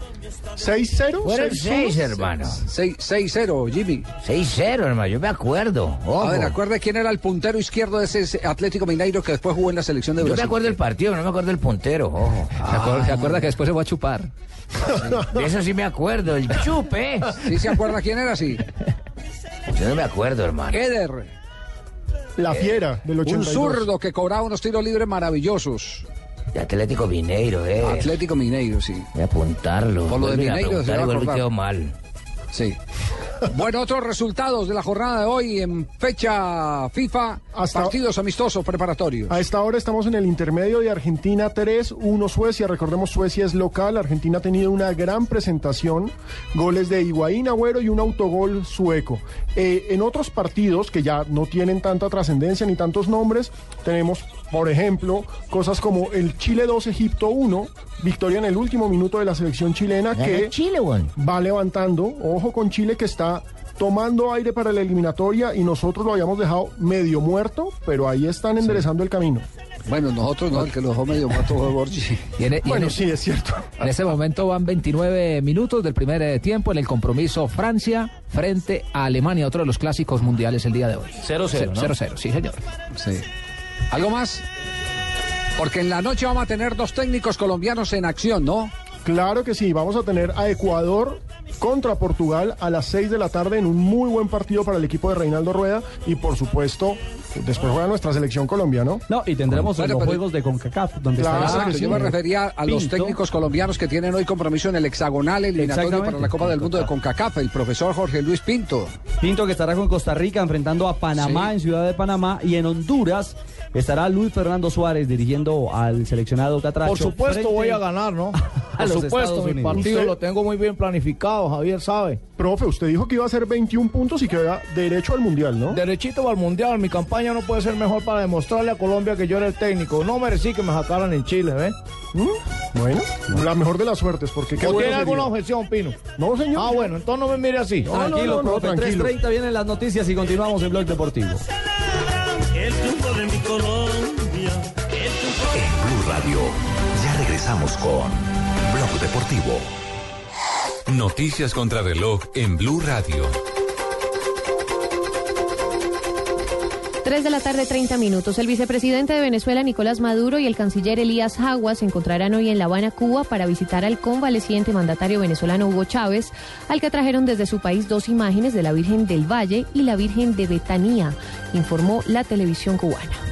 6-0. Fueron seis, hermano. 6-0, Jimmy. 6-0, hermano, yo me acuerdo. Ojo. A ver, acuerde quién era el puntero izquierdo de ese Atlético Mineiro que después jugó en la selección de Yo me Brasil. acuerdo del partido, no me acuerdo del puntero, ojo. ¿Se acuerda, se acuerda que después se fue a chupar? De eso sí me acuerdo, el chupe. ¿Sí se acuerda quién era? Sí. Yo no me acuerdo, hermano. Eder. La fiera del Un 82. zurdo que cobraba unos tiros libres maravillosos. De Atlético Mineiro, eh. Atlético Mineiro, sí. Voy a apuntarlo. Por lo de Mineiro se va a mal. Sí. Bueno, otros resultados de la jornada de hoy en fecha FIFA, partidos amistosos preparatorios. A esta hora estamos en el intermedio de Argentina 3, 1 Suecia. Recordemos, Suecia es local. Argentina ha tenido una gran presentación. Goles de Higuaín, Agüero y un autogol sueco. Eh, en otros partidos que ya no tienen tanta trascendencia ni tantos nombres, tenemos, por ejemplo, cosas como el Chile 2, Egipto 1. Victoria en el último minuto de la selección chilena Gana que Chile, weón. va levantando. Ojo con Chile que está tomando aire para la eliminatoria y nosotros lo habíamos dejado medio muerto, pero ahí están enderezando el camino. Bueno, nosotros no, el que lo dejó medio muerto fue Borgi. Bueno, sí, es cierto. En ese momento van 29 minutos del primer eh, tiempo en el compromiso Francia frente a Alemania, otro de los clásicos mundiales el día de hoy. 0-0, ¿no? 0-0, sí, señor. Sí. ¿Algo más? Porque en la noche vamos a tener dos técnicos colombianos en acción, ¿no? Claro que sí, vamos a tener a Ecuador contra Portugal a las 6 de la tarde en un muy buen partido para el equipo de Reinaldo Rueda y por supuesto después juega nuestra selección Colombia, ¿no? No, y tendremos Bueno, los pero- juegos de CONCACAF, donde Claro, estará yo me refería a los Pinto. técnicos colombianos que tienen hoy compromiso en el hexagonal eliminatorio para la Copa del Mundo de CONCACAF, el profesor Jorge Luis Pinto. Pinto que estará con Costa Rica enfrentando a Panamá Sí. en Ciudad de Panamá y en Honduras estará Luis Fernando Suárez dirigiendo al seleccionado Catracho. Por supuesto frente voy a ganar, ¿no? a Por supuesto, Estados mi Unidos. partido Usted- lo tengo muy bien planificado, Javier sabe. Profe, usted dijo que iba a hacer 21 puntos y que era derecho al Mundial, ¿no? Derechito al mundial, mi campaña no puede ser mejor para demostrarle a Colombia que yo era el técnico. No merecí que me sacaran en Chile, ¿ves? ¿Mm? Bueno, la mejor de las suertes, porque qué ¿O bueno tiene alguna objeción, Pino? No, señor. Ah, bueno, entonces no me mire así. No, Tranquilo, no, no, profe. tranquilo. 3.30 vienen las noticias y continuamos en Blog Deportivo. Colombia. En Blue Radio, ya regresamos con Blog Deportivo. Noticias contra reloj en Blue Radio. 3 de la tarde, 30 minutos. El vicepresidente de Venezuela, Nicolás Maduro, y el canciller Elías Aguas se encontrarán hoy en La Habana, Cuba, para visitar al convaleciente mandatario venezolano Hugo Chávez, al que trajeron desde su país dos imágenes de la Virgen del Valle y la Virgen de Betanía, informó la televisión cubana.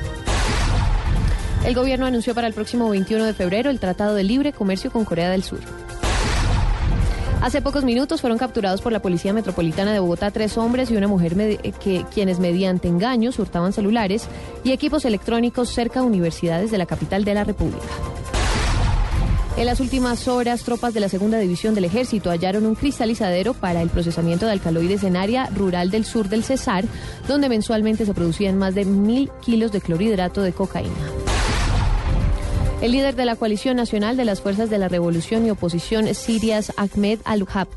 El gobierno anunció para el próximo 21 de febrero el Tratado de Libre Comercio con Corea del Sur. Hace pocos minutos fueron capturados por la Policía Metropolitana de Bogotá tres hombres y una mujer que, quienes mediante engaños hurtaban celulares y equipos electrónicos cerca de universidades de la capital de la República. En las últimas horas, tropas de la segunda división del ejército hallaron un cristalizadero para el procesamiento de alcaloides en área rural del sur del Cesar, donde mensualmente se producían más de mil kilos de clorhidrato de cocaína. El líder de la coalición nacional de las fuerzas de la revolución y oposición sirias, Ahmed al-Hab-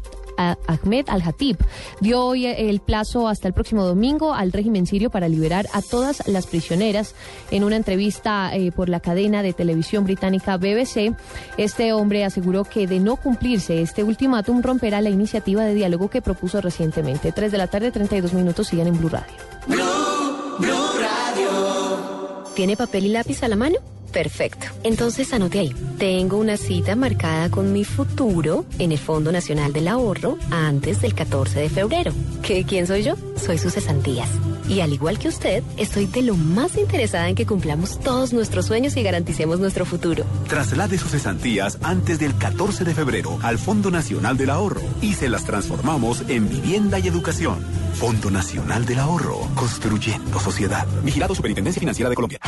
Ahmed al-Hatib dio hoy el plazo hasta el próximo domingo al régimen sirio para liberar a todas las prisioneras. En una entrevista eh, por la cadena de televisión británica BBC, este hombre aseguró que de no cumplirse este ultimátum romperá la iniciativa de diálogo que propuso recientemente. 3 de la tarde, 32 minutos, siguen en Blue Radio. Blue Radio. ¿Tiene papel y lápiz a la mano? Perfecto. Entonces anote ahí. Tengo una cita marcada con mi futuro en el Fondo Nacional del Ahorro antes del 14 de febrero. ¿Qué, ¿Quién soy yo? Soy sus cesantías. Y al igual que usted, estoy de lo más interesada en que cumplamos todos nuestros sueños y garanticemos nuestro futuro. Traslade sus cesantías antes del 14 de febrero al Fondo Nacional del Ahorro y se las transformamos en vivienda y educación. Fondo Nacional del Ahorro, construyendo sociedad. Vigilado Superintendencia Financiera de Colombia.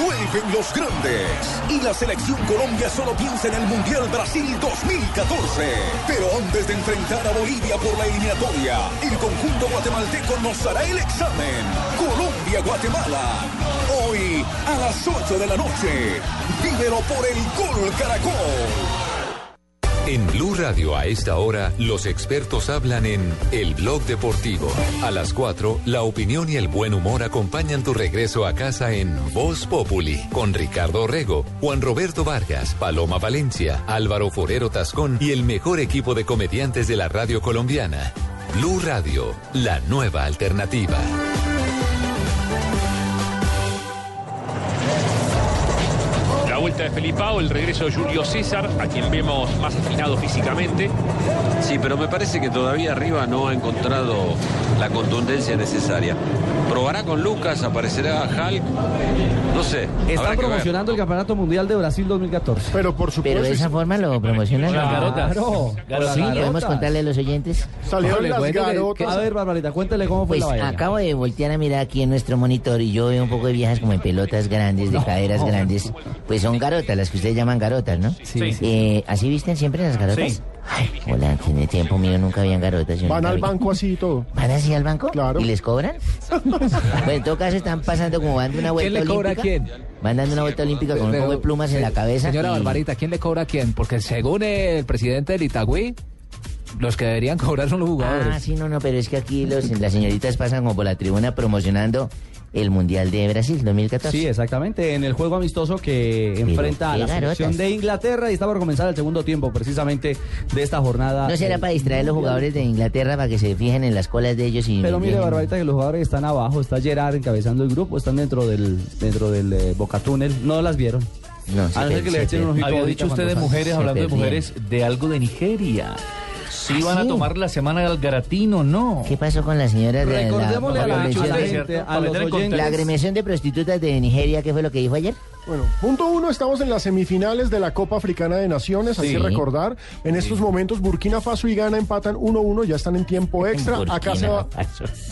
Vuelven los grandes y la selección Colombia solo piensa en el Mundial Brasil 2014. Pero antes de enfrentar a Bolivia por la eliminatoria, el conjunto guatemalteco nos hará el examen. Colombia-Guatemala. Hoy a las 8 de la noche. Vívelo por el Gol Caracol. En Blue Radio a esta hora, los expertos hablan en El Blog Deportivo. A las 4, la opinión y el buen humor acompañan tu regreso a casa en Voz Populi, con Ricardo Rego, Juan Roberto Vargas, Paloma Valencia, Álvaro Forero Tascón y el mejor equipo de comediantes de la radio colombiana. Blue Radio, la nueva alternativa. Vuelta de Felipao, el regreso de Julio César, a quien vemos más afinado físicamente. Sí, pero me parece que todavía arriba no ha encontrado la contundencia necesaria. Probará con Lucas, aparecerá Hulk, no sé. Está habrá que ver. promocionando el Campeonato Mundial de Brasil 2014. Pero por Pero de esa forma lo promocionan. Claro, claro. Sí, Las podemos garotas. contarle a los oyentes. Salieron las garotas. a ver, Barbarita, cuéntele cómo fue Pues la vaina. acabo de voltear a mirar aquí en nuestro monitor y yo veo un poco de viejas como en pelotas grandes, de caderas grandes. Pues son garotas, las que ustedes llaman garotas, ¿no? Sí. Eh, ¿Así visten siempre las garotas? Sí. Ay, hola, tiene tiempo mío, nunca habían garotas. Van al vi. banco así y todo. ¿Van así al banco? Claro. ¿Y les cobran? bueno, en todo caso están pasando como dando una vuelta ¿Quién le cobra a olímpica. quién? Van dando una vuelta olímpica con un poco de plumas en la cabeza. Señora y- Barbarita, ¿quién le cobra a quién? Porque según el presidente del Itagüí, los que deberían cobrar son los jugadores. Ah, sí, no, no, pero es que aquí los, las señoritas pasan como por la tribuna promocionando el Mundial de Brasil 2014. Sí, exactamente, en el juego amistoso que enfrenta a la selección de Inglaterra y está por comenzar el segundo tiempo precisamente de esta jornada. ¿No será para distraer a los jugadores de Inglaterra para que se fijen en las colas de ellos y Pero mire, dejen- Barbarita, que los jugadores están abajo, está Gerard encabezando el grupo, están dentro del dentro del eh, Boca Túnel, no las vieron. No, a no ser que le echen un ojito Había dicho usted de mujeres, hablando de mujeres, de algo de Nigeria. Si ¿Ah, van a sí? tomar la semana del Garatino, no. ¿Qué pasó con las señoras de la, Recordémosle la, a la gente, a los oyentes, la agremiación de prostitutas de Nigeria? ¿Qué fue lo que dijo ayer? Bueno, punto uno, estamos en las semifinales de la Copa Africana de Naciones, hay Sí. que recordar. En estos momentos Burkina Faso y Ghana empatan 1-1, ya están en tiempo extra. Acá se, va,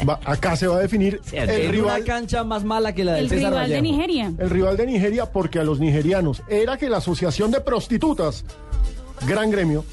va- acá se va a definir el en una rival. cancha más mala que la del El César rival de. Nigeria. El rival de Nigeria, porque a los nigerianos era que la Asociación de Prostitutas, gran gremio,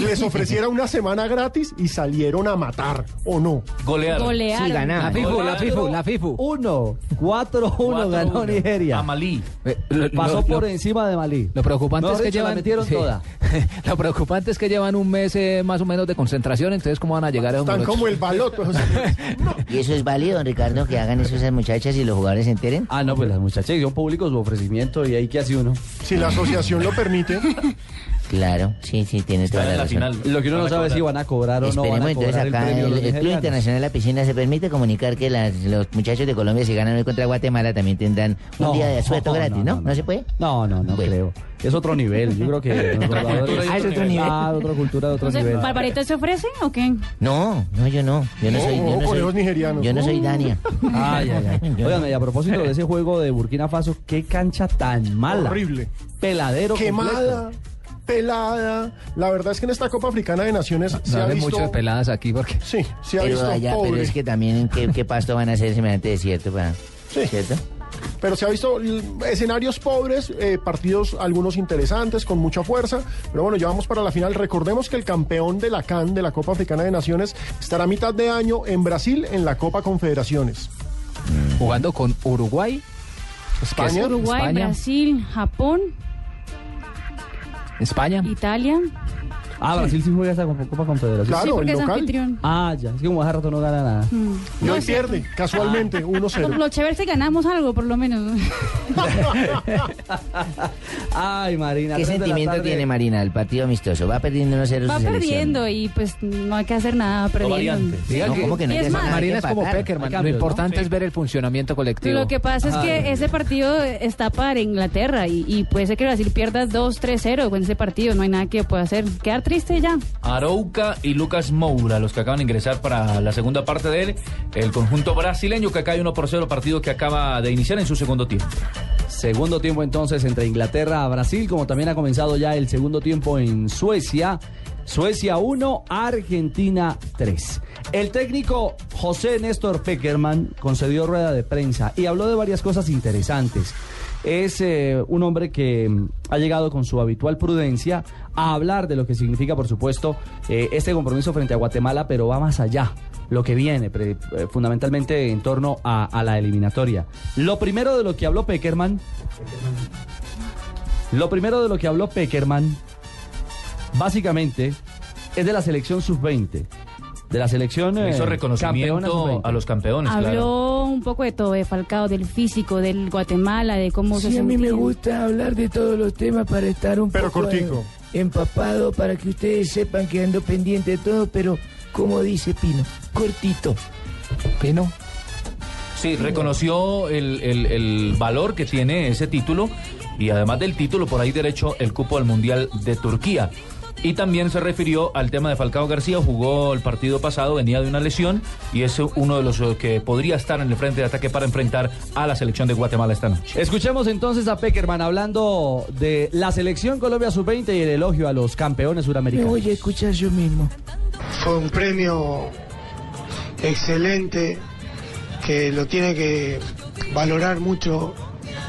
les ofreciera una semana gratis y salieron a matar, ¿o no? Golearon. Golearon. Sí, ganaron. La FIFU, la FIFU, la FIFU. 1, 4-1 ganó Nigeria. A Malí. Eh, lo- Pasó lo- por lo- encima de Malí. Lo preocupante es que la llevan. metieron sí. toda. lo preocupante es que llevan un mes eh, más o menos de concentración, entonces, ¿cómo van a llegar a un Están como el baloto. ¿Y eso es válido, don Ricardo, que hagan eso esas muchachas y los jugadores se enteren? Ah, no, pues las muchachas hicieron público su ofrecimiento y ahí que hace uno. si la asociación lo permite, Claro, sí, sí, tiene toda la la razón. final. Lo que uno no sabe es si van a cobrar o no van Esperemos a entonces cobrar el acá premio el, el Club. Internacional de la Piscina se permite comunicar que las- los muchachos de Colombia si ganan hoy contra Guatemala también tendrán un día de asueto no, gratis, no, ¿no? no, ¿No, no. se puede? No, no, no Bueno. creo. Es otro nivel. Yo creo que los jugadores- Ah, es otro nivel. Ah, otra cultura de otro Entonces, nivel. ¿Barbarita se ofrece o qué? No, no, yo no. Yo no Oh, soy, yo no soy, nigerianos. yo no soy Uh. Dania. Ay, ay, ay. Yo Oigan, y a propósito de ese juego de Burkina Faso, qué cancha tan mala. horrible. Peladero Quemada, completo. Pelada. La verdad es que en esta Copa Africana de Naciones se No ha visto... mucho de peladas aquí porque. Sí, se ha Pero visto allá, pobre. pero es que también en qué, qué pasto van a hacer semejante desierto para. Sí. ¿Cierto? Pero se ha visto escenarios pobres, eh, partidos algunos interesantes, con mucha fuerza. Pero bueno, ya vamos para la final. Recordemos que el campeón de la CAN, de la Copa Africana de Naciones, estará a mitad de año en Brasil en la Copa Confederaciones. Jugando con Uruguay, España. Uruguay, España. Brasil, Japón, España. Italia. Ah, Brasil sí juega esa Copa Confederación. Claro, Sí, porque el es local. anfitrión. Ah, ya. Es que como hace rato no gana nada. Y hoy pierde, casualmente, Con 1-0. Lo chévere es que ganamos algo, por lo menos. Ay, Marina. ¿Qué tres de la sentimiento tarde. tiene Marina del partido amistoso? Va perdiendo 1-0 Va su selección. perdiendo y pues no hay que hacer nada perdiendo. Diga No, que- ¿cómo que no hay Es que hacer más, nada? Hay Marina que es como empatar. Peckerman. Hay Lo cambios, ¿no? importante es ver el funcionamiento colectivo. Lo que pasa es que ese partido está para Inglaterra y, y puede ser que Brasil pierda 2-3-0 con ese partido. No hay nada que pueda hacer. Quedar triste ya. Arouca y Lucas Moura, los que acaban de ingresar para la segunda parte de él, el conjunto brasileño que cae 1 por 0, partido que acaba de iniciar en su segundo tiempo. Segundo tiempo entonces entre Inglaterra a Brasil, como también ha comenzado ya el segundo tiempo en Suecia. Suecia 1, Argentina 3. El técnico José Néstor Peckerman concedió rueda de prensa y habló de varias cosas interesantes. Es eh, un hombre que ha llegado con su habitual prudencia a hablar de lo que significa, por supuesto, eh, este compromiso frente a Guatemala, pero va más allá, lo que viene, pre- eh, fundamentalmente en torno a, a la eliminatoria. Lo primero de lo que habló Peckerman, lo primero de lo que habló Peckerman, básicamente, es de la selección sub-20. De la selección Le hizo eh, campeona reconocimiento sub-20. a los campeones, Habló claro. un poco de todo, de Falcao, del físico, del Guatemala, de cómo se Sí, a mí me gusta hablar de todos los temas para estar un Pero poco cortico. eh, empapado, para que ustedes sepan que ando pendiente de todo, pero como dice Pino, cortito. Pino. Sí, reconoció el, el- el valor que tiene ese título y además del título, por ahí derecho, el cupo al Mundial de Turquía. Y también se refirió al tema de Falcao García, jugó el partido pasado, venía de una lesión y es uno de los eh, que podría estar en el frente de ataque para enfrentar a la selección de Guatemala esta noche. Escuchemos entonces a Peckerman hablando de la selección Colombia sub-20 y el elogio a los campeones Me suramericanos. voy a escuchar yo mismo. Fue un premio excelente que lo tiene que valorar mucho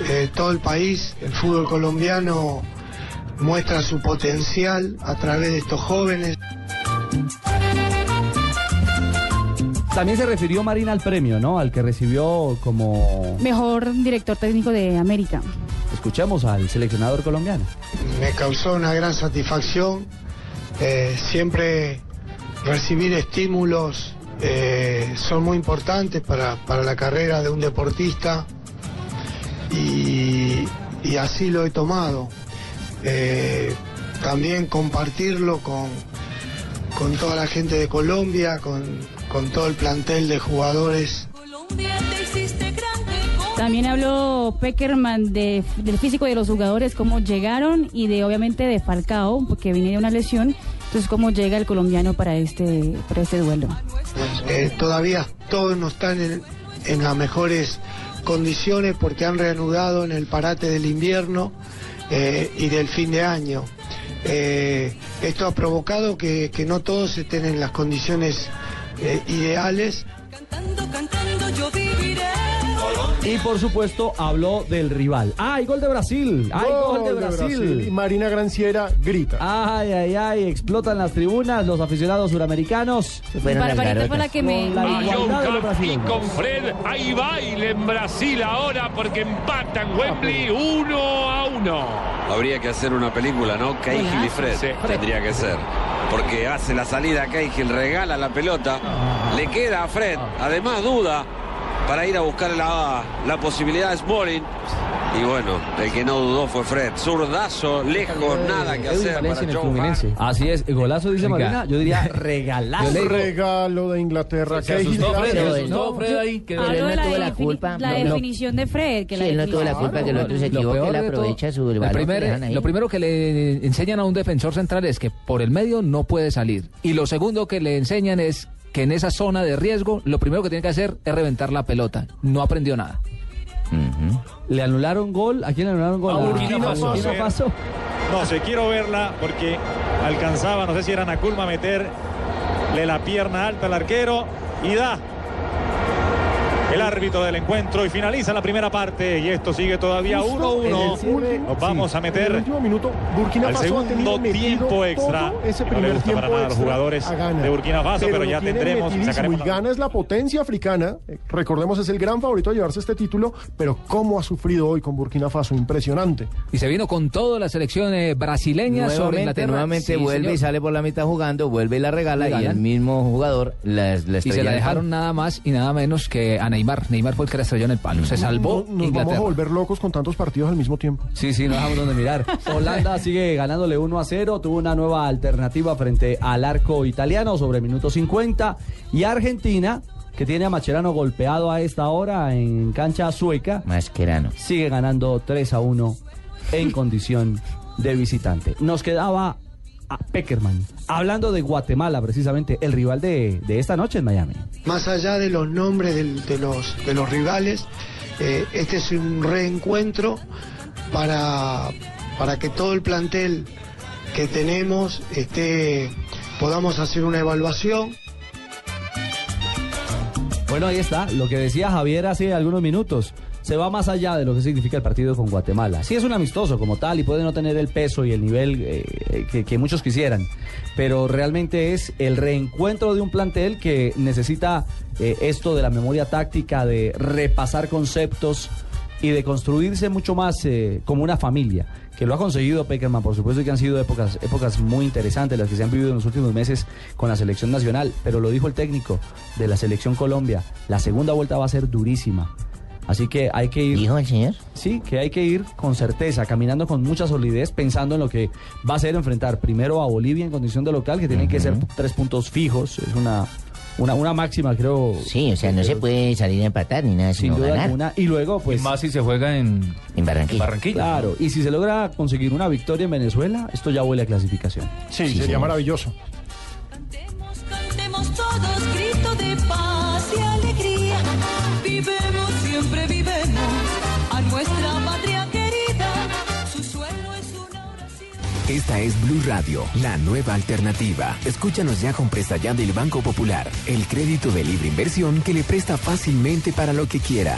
eh, todo el país. El fútbol colombiano muestra su potencial a través de estos jóvenes. También se refirió Marina al premio, ¿no? Al que recibió como... Mejor director técnico de América. Escuchemos al seleccionador colombiano. Me causó una gran satisfacción. Eh, siempre recibir estímulos eh, son muy importantes para, para la carrera de un deportista y, y así lo he tomado. Eh, también compartirlo con, con toda la gente de Colombia, con, con todo el plantel de jugadores También habló Peckerman de, del físico de los jugadores, cómo llegaron y de obviamente de Falcao, porque viene de una lesión. Entonces, cómo llega el colombiano para este, para este duelo. Eh, todavía todos no están en, en las mejores condiciones porque han reanudado en el parate del invierno eh, y del fin de año. Eh, esto ha provocado que, que no todos estén en las condiciones eh, ideales. Y por supuesto habló del rival. ¡Ay, gol de Brasil! ¡Ay, gol, de Brasil! Y Marina Granciera grita. ¡Ay, ay, ay! Explotan las tribunas los aficionados suramericanos. Barbarita fue la que me... Con la me- igualdad de los Y con Fred, hay baile en Brasil ahora porque empatan Wembley 1 a 1. Habría que hacer una película, ¿no? Cahill y Fred. Sí. Tendría que ser. Porque hace la salida a Cahill, regala la pelota, le queda a Fred, además duda para ir a buscar la, la posibilidad de Smalling. Y bueno, el que no dudó fue Fred. Zurdazo, lejos, nada que hacer para. Así es, golazo dice. Marina. Yo diría regalazo. Regalo de Inglaterra. Se asustó Fred, gracias. se asustó Fred ahí. que- de no la, tuvo la culpa. la No, no. definición de Fred. Que Sí, la él no tuvo la culpa que el otro se Lo equivoque, él aprovecha su ahí. lo primero que le enseñan a un defensor central es que por el medio no puede salir. Y lo segundo que le enseñan es que en esa zona de riesgo, lo primero que tiene que hacer es reventar la pelota. No aprendió nada. ¿Le anularon gol? ¿A quién le anularon gol? A Burkina Faso. Burkina Faso. No sé, quiero verla porque alcanzaba, no sé si era Nakulma a meterle la pierna alta al arquero y da. El árbitro del encuentro y finaliza la primera parte y esto sigue todavía Justo en el 1-1. cierre, Nos vamos sí, a En el meter último minuto, Burkina al Faso ha tenido segundo tiempo extra. Ese No le primer gusta tiempo para nada a los jugadores a de Burkina Faso, pero ya tendremos, sacaremos Y Ghana es la potencia africana. eh, Recordemos, es el gran favorito a llevarse este título, pero cómo ha sufrido hoy con Burkina Faso, impresionante. Y se vino con todo la selección eh, brasileña sobre Nuevamente, Inglaterra. nuevamente Sí, vuelve señor. y sale por la mitad jugando, vuelve y la regala y el mismo jugador la, la Y se la dejaron nada más y nada menos que a Neymar. Neymar fue el que la estrelló en el palo. Se salvó No- nos vamos a volver locos con tantos partidos al mismo tiempo. Sí, sí, no dejamos donde mirar. Holanda sigue ganándole 1 a 0, tuvo una nueva alternativa frente al arco italiano sobre minuto 50 y Argentina, que tiene a Macherano golpeado a esta hora en cancha sueca, Mascherano. sigue ganando 3 a 1 en condición de visitante. Nos quedaba a Peckerman, hablando de Guatemala precisamente, el rival de, de esta noche en Miami. Más allá de los nombres del- de, los, de los rivales, eh, este es un reencuentro para, para que todo el plantel que tenemos esté, podamos hacer una evaluación. Bueno, ahí está, lo que decía Javier hace algunos minutos. Se va más allá de lo que significa el partido con Guatemala. Sí es un amistoso como tal y puede no tener el peso y el nivel eh, que, que muchos quisieran, pero realmente es el reencuentro de un plantel que necesita eh, esto de la memoria táctica, de repasar conceptos y de construirse mucho más eh, como una familia, que lo ha conseguido Peckerman, por supuesto, que han sido épocas, épocas muy interesantes las que se han vivido en los últimos meses con la selección nacional, pero lo dijo el técnico de la selección Colombia, la segunda vuelta va a ser durísima. Así que hay que ir. ¿Dijo el señor? Sí, que hay que ir con certeza, caminando con mucha solidez, pensando en lo que va a ser enfrentar primero a Bolivia en condición de local, que tienen que ser tres puntos fijos. Es una, una, una máxima, creo. Sí, o sea, no se puede salir a empatar ni nada, Sin duda ganar. alguna. Y luego, pues. Y más si se juega en, en Barranquilla. Claro, y si se logra conseguir una victoria en Venezuela, esto ya huele a clasificación. Sí, sería maravilloso. Cantemos todos grito de paz y alegría. Vivemos, a nuestra patria querida. Su suelo es una Esta es Blue Radio, la nueva alternativa. Escúchanos ya con presta ya del Banco Popular, el crédito de libre inversión que le presta fácilmente para lo que quiera.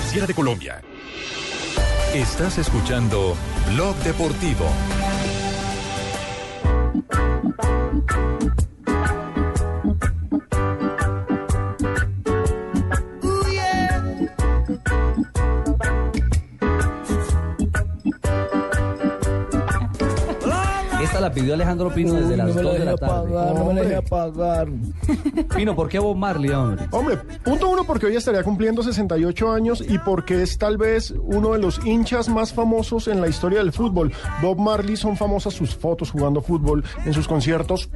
Superfinanciera de Colombia. Estás escuchando Blog Deportivo. Esta la pidió Alejandro Pino desde Uy, las no me la 2 de la dejé tarde. apagar, no me la. Pino, ¿por qué Bob Marley, hombre? Hombre, punto uno porque hoy estaría cumpliendo 68 años y porque es tal vez uno de los hinchas más famosos en la historia del fútbol. Bob Marley son famosas sus fotos jugando fútbol en sus conciertos.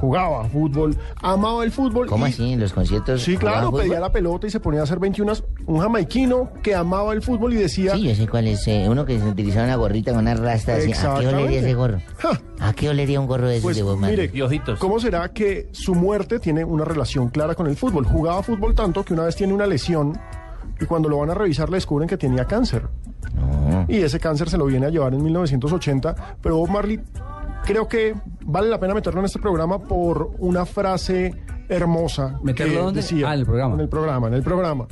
Jugaba fútbol, amaba el fútbol. ¿Cómo y- así? ¿En los conciertos? Sí, claro, fútbol? pedía la pelota y se ponía a hacer 21. Un jamaiquino que amaba el fútbol y decía. Sí, yo sé cuál es. eh, uno que se utilizaba una gorrita con una rasta así. ¿A qué olería ese gorro? ¿A qué olería un gorro de esos Pues de Bob Marley? mire, ¿cómo será que su muerte tiene una relación clara con el fútbol? Jugaba fútbol tanto que una vez tiene una lesión y cuando lo van a revisar le descubren que tenía cáncer. Y ese cáncer se lo viene a llevar en 1980, pero Bob Marley creo que vale la pena meterlo en este programa por una frase hermosa. ¿Meterlo que dónde? Decía, Ah, en el programa. En el programa, en el programa.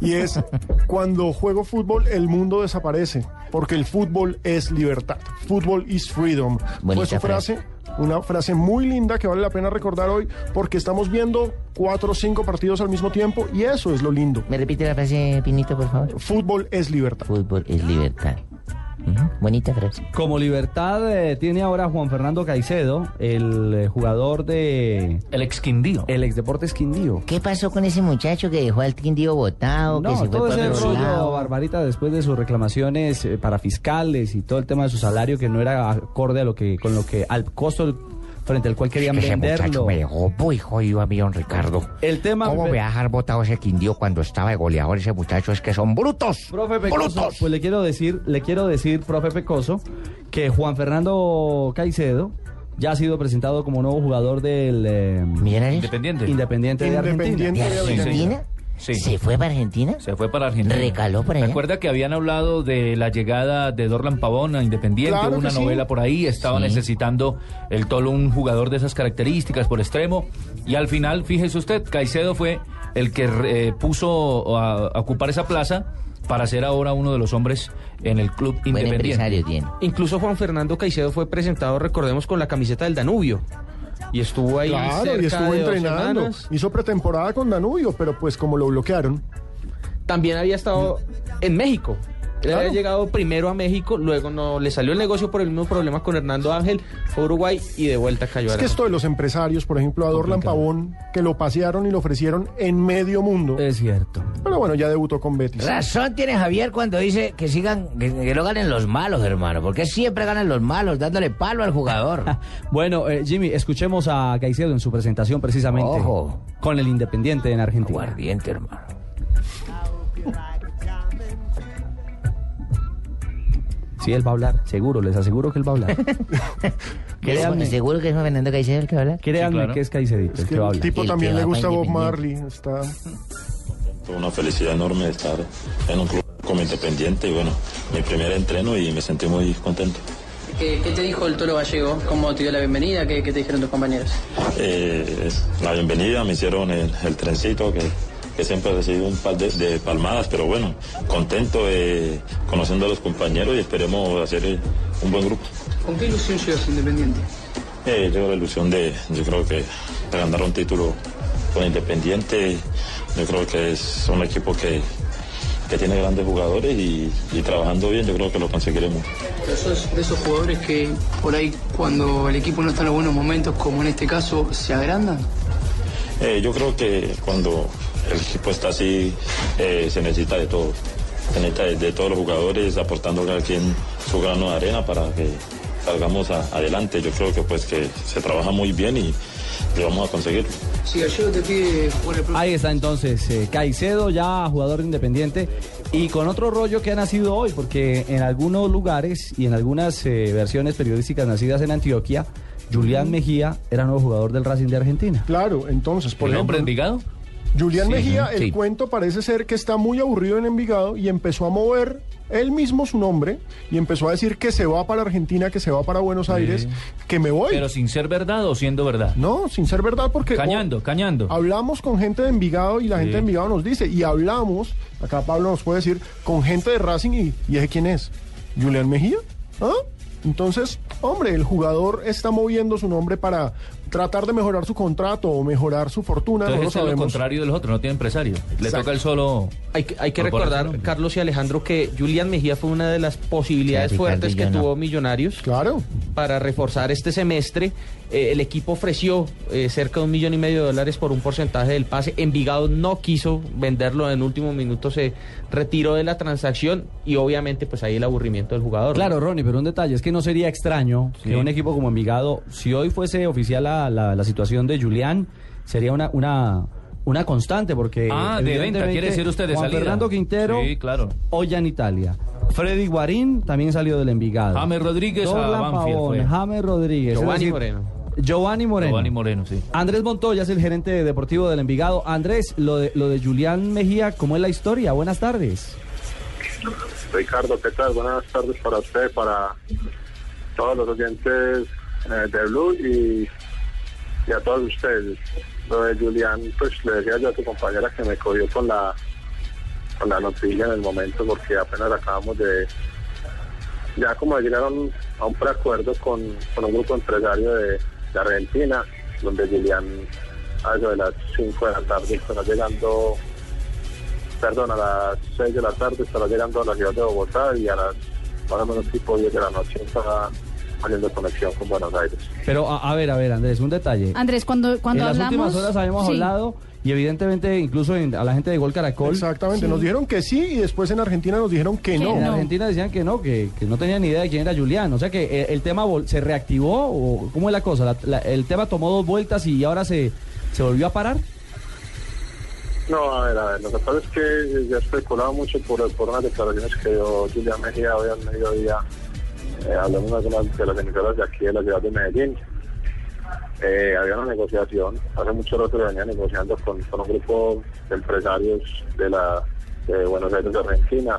Y es, cuando juego fútbol, el mundo desaparece, porque el fútbol es libertad. Fútbol is freedom. Bonita Fue su frase, una frase muy linda que vale la pena recordar hoy, porque estamos viendo cuatro o cinco partidos al mismo tiempo, y eso es lo lindo. ¿Me repite la frase, Pinito, por favor? Fútbol es libertad. Fútbol es libertad. Bonita frase. Como libertad eh, tiene ahora Juan Fernando Caicedo, el eh, jugador de... El ex Quindío. El ex Deportes Quindío. ¿Qué pasó con ese muchacho que dejó al Quindío botado? que se fue todo por ese otro rollo, lado? Barbarita, después de sus reclamaciones eh, para fiscales y todo el tema de su salario que no era acorde a lo que, con lo que, al costo del frente al cual querían Es que ese muchacho me dejó muy jodido a mí, don Ricardo. El tema... ¿Cómo me va a dejar botado ese quindío cuando estaba de goleador ese muchacho? Es que son brutos. Profe Pecoso, pues le quiero decir, le quiero decir, profe Pecoso, que Juan Fernando Caicedo ya ha sido presentado como nuevo jugador del eh, Independiente. Independiente de Argentina. ¿De Argentina? Sí. ¿Se fue para Argentina? Se fue para Argentina. ¿Recaló allá? Recuerda que habían hablado de la llegada de Dorlan Pavón a Independiente, Claro hubo una sí. novela por ahí, estaba Sí. necesitando el Tolo un jugador de esas características por extremo, y al final, fíjese usted, Caicedo fue el que eh, puso a, a ocupar esa plaza para ser ahora uno de los hombres en el club independiente. Incluso Juan Fernando Caicedo fue presentado, recordemos, con la camiseta del Danubio. Y estuvo ahí Claro, cerca y estuvo de entrenando. Hizo pretemporada con Danubio, pero pues como lo bloquearon. También había estado en México. Él Claro. había llegado primero a México, luego no le salió el negocio por el mismo problema con Hernando Ángel, fue a Uruguay y de vuelta cayó a Es que esto de los empresarios, por ejemplo, a Dorlan Pavón, que lo pasearon y lo ofrecieron en medio mundo. Es cierto. Pero bueno, ya debutó con Betis. Razón tiene Javier cuando dice que sigan, que, que no ganen los malos, hermano. Porque siempre ganan los malos, dándole palo al jugador. Bueno, eh, Jimmy, escuchemos a Caicedo en su presentación precisamente Ojo. con el Independiente en Argentina. Aguardiente, hermano. Sí, él va a hablar, seguro, les aseguro que él va a hablar. Créanme. ¿Seguro que es Juan Fernando Caicedo el que habla? Créanme que es Caicedo Es el que que va a el hablar. tipo también le gusta Bob Marley. Está... Una felicidad enorme de estar en un club como Independiente y bueno, mi primer entreno y me sentí muy contento. ¿Qué, qué te dijo el Toro Gallego? ¿Cómo te dio la bienvenida? ¿Qué, qué te dijeron tus compañeros? Eh, la bienvenida, me hicieron el, el trencito que, que siempre he recibido un par de, de palmadas, pero bueno, contento eh, conociendo a los compañeros y esperemos hacer eh, un buen grupo. ¿Con qué ilusión llegas Independiente? Eh, yo la ilusión de, yo creo que de ganar un título con Independiente, yo creo que es un equipo que, que tiene grandes jugadores y, y trabajando bien yo creo que lo conseguiremos. Pero sos de esos jugadores que por ahí cuando el equipo no está en los buenos momentos, como en este caso, se agrandan. Eh, yo creo que cuando el equipo está así, eh, se necesita de todo. Se necesita de, de todos los jugadores aportando cada quien su grano de arena para que salgamos a- adelante. Yo creo que pues que se trabaja muy bien y, y vamos a próximo- Ahí está entonces eh, Caicedo, ya jugador de independiente, y con otro rollo que ha nacido hoy, porque en algunos lugares y en algunas eh, versiones periodísticas nacidas en Antioquia, Julián Mejía era nuevo jugador del Racing de Argentina. Claro, entonces, por ¿El ejemplo, hombre de Envigado? Julián Sí, Mejía, el sí. cuento parece ser que está muy aburrido en Envigado y empezó a mover él mismo su nombre y empezó a decir que se va para Argentina, que se va para Buenos Aires, que me voy. Pero sin ser verdad o siendo verdad. No, sin ser verdad porque... Cañando, cañando. Hablamos con gente de Envigado y la gente de Envigado nos dice, y hablamos, acá Pablo nos puede decir, con gente de Racing y, ¿y ese quién es? ¿Julián Mejía? ¿Ah? Entonces, hombre, el jugador está moviendo su nombre para tratar de mejorar su contrato o mejorar su fortuna, Entonces no lo es lo contrario de los otros, no tiene empresario. Le Exacto. toca el solo. Hay que, hay que recordar. Carlos y Alejandro, que Julián Mejía fue una de las posibilidades fuertes que tuvo Millonarios claro. para reforzar este semestre. Eh, el equipo ofreció eh, cerca de un millón y medio de dólares por un porcentaje del pase. Envigado no quiso venderlo en último minuto, se retiró de la transacción y obviamente pues ahí el aburrimiento del jugador. ¿no? Claro, Ronnie, pero un detalle es que no sería extraño Sí. que un equipo como Envigado, si hoy fuese oficial la, la- la situación de Julián, sería una, una, una constante, porque. Ah, de venta, quiere decir usted de Juan salida. Fernando Quintero, Sí, claro. hoy ya en Italia. Freddy Guarín también salió del Envigado. James Rodríguez a Dorlan Banfield Pavón, fue. James Rodríguez. es Giovanni decir, Moreno. Giovanni Moreno. Giovanni Moreno, sí. Andrés Montoya es el gerente deportivo del Envigado. Andrés, lo de, lo de Julián Mejía, ¿cómo es la historia? Buenas tardes. Ricardo, ¿qué tal? Buenas tardes para usted, para todos los oyentes eh, de Blue y, y a todos ustedes. Lo de Julián, pues le decía yo a tu compañera que me cogió con la con la noticia en el momento porque apenas acabamos de ya como de llegar a un, preacuerdo con, con un grupo empresario de, de Argentina, donde Julián a las 5 de la tarde estará llegando perdón, a las 6 de la tarde estará llegando a la ciudad de Bogotá y a las más o menos tipo 10 de la noche estará haciendo conexión con Buenos Aires. Pero a, a ver, a ver, Andrés, un detalle. Andrés, cuando, cuando en las hablamos... últimas horas habíamos Sí. hablado y evidentemente incluso en- a la gente de Gol Caracol. Exactamente, nos dijeron que sí y después en Argentina nos dijeron que no. En Argentina decían que no, que, que no tenían ni idea de quién era Julián. O sea que eh, el tema vol- se reactivó o cómo es la cosa. La- la- el tema tomó dos vueltas y ahora se, se volvió a parar. No, a ver, a ver, lo que pasa es que ya especulaba mucho por, por unas declaraciones que dio Julián Mejía hoy al mediodía, eh, hablando de las, de emisoras de aquí de la ciudad de Medellín. Eh, había una negociación, hace mucho rato se venía negociando con, con un grupo de empresarios de la de Buenos Aires, de Argentina,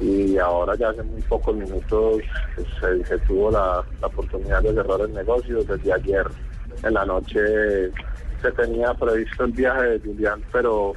y ahora ya hace muy pocos minutos pues, se, se tuvo la, la oportunidad de cerrar el negocio. Desde ayer en la noche se tenía previsto el viaje de Julián, pero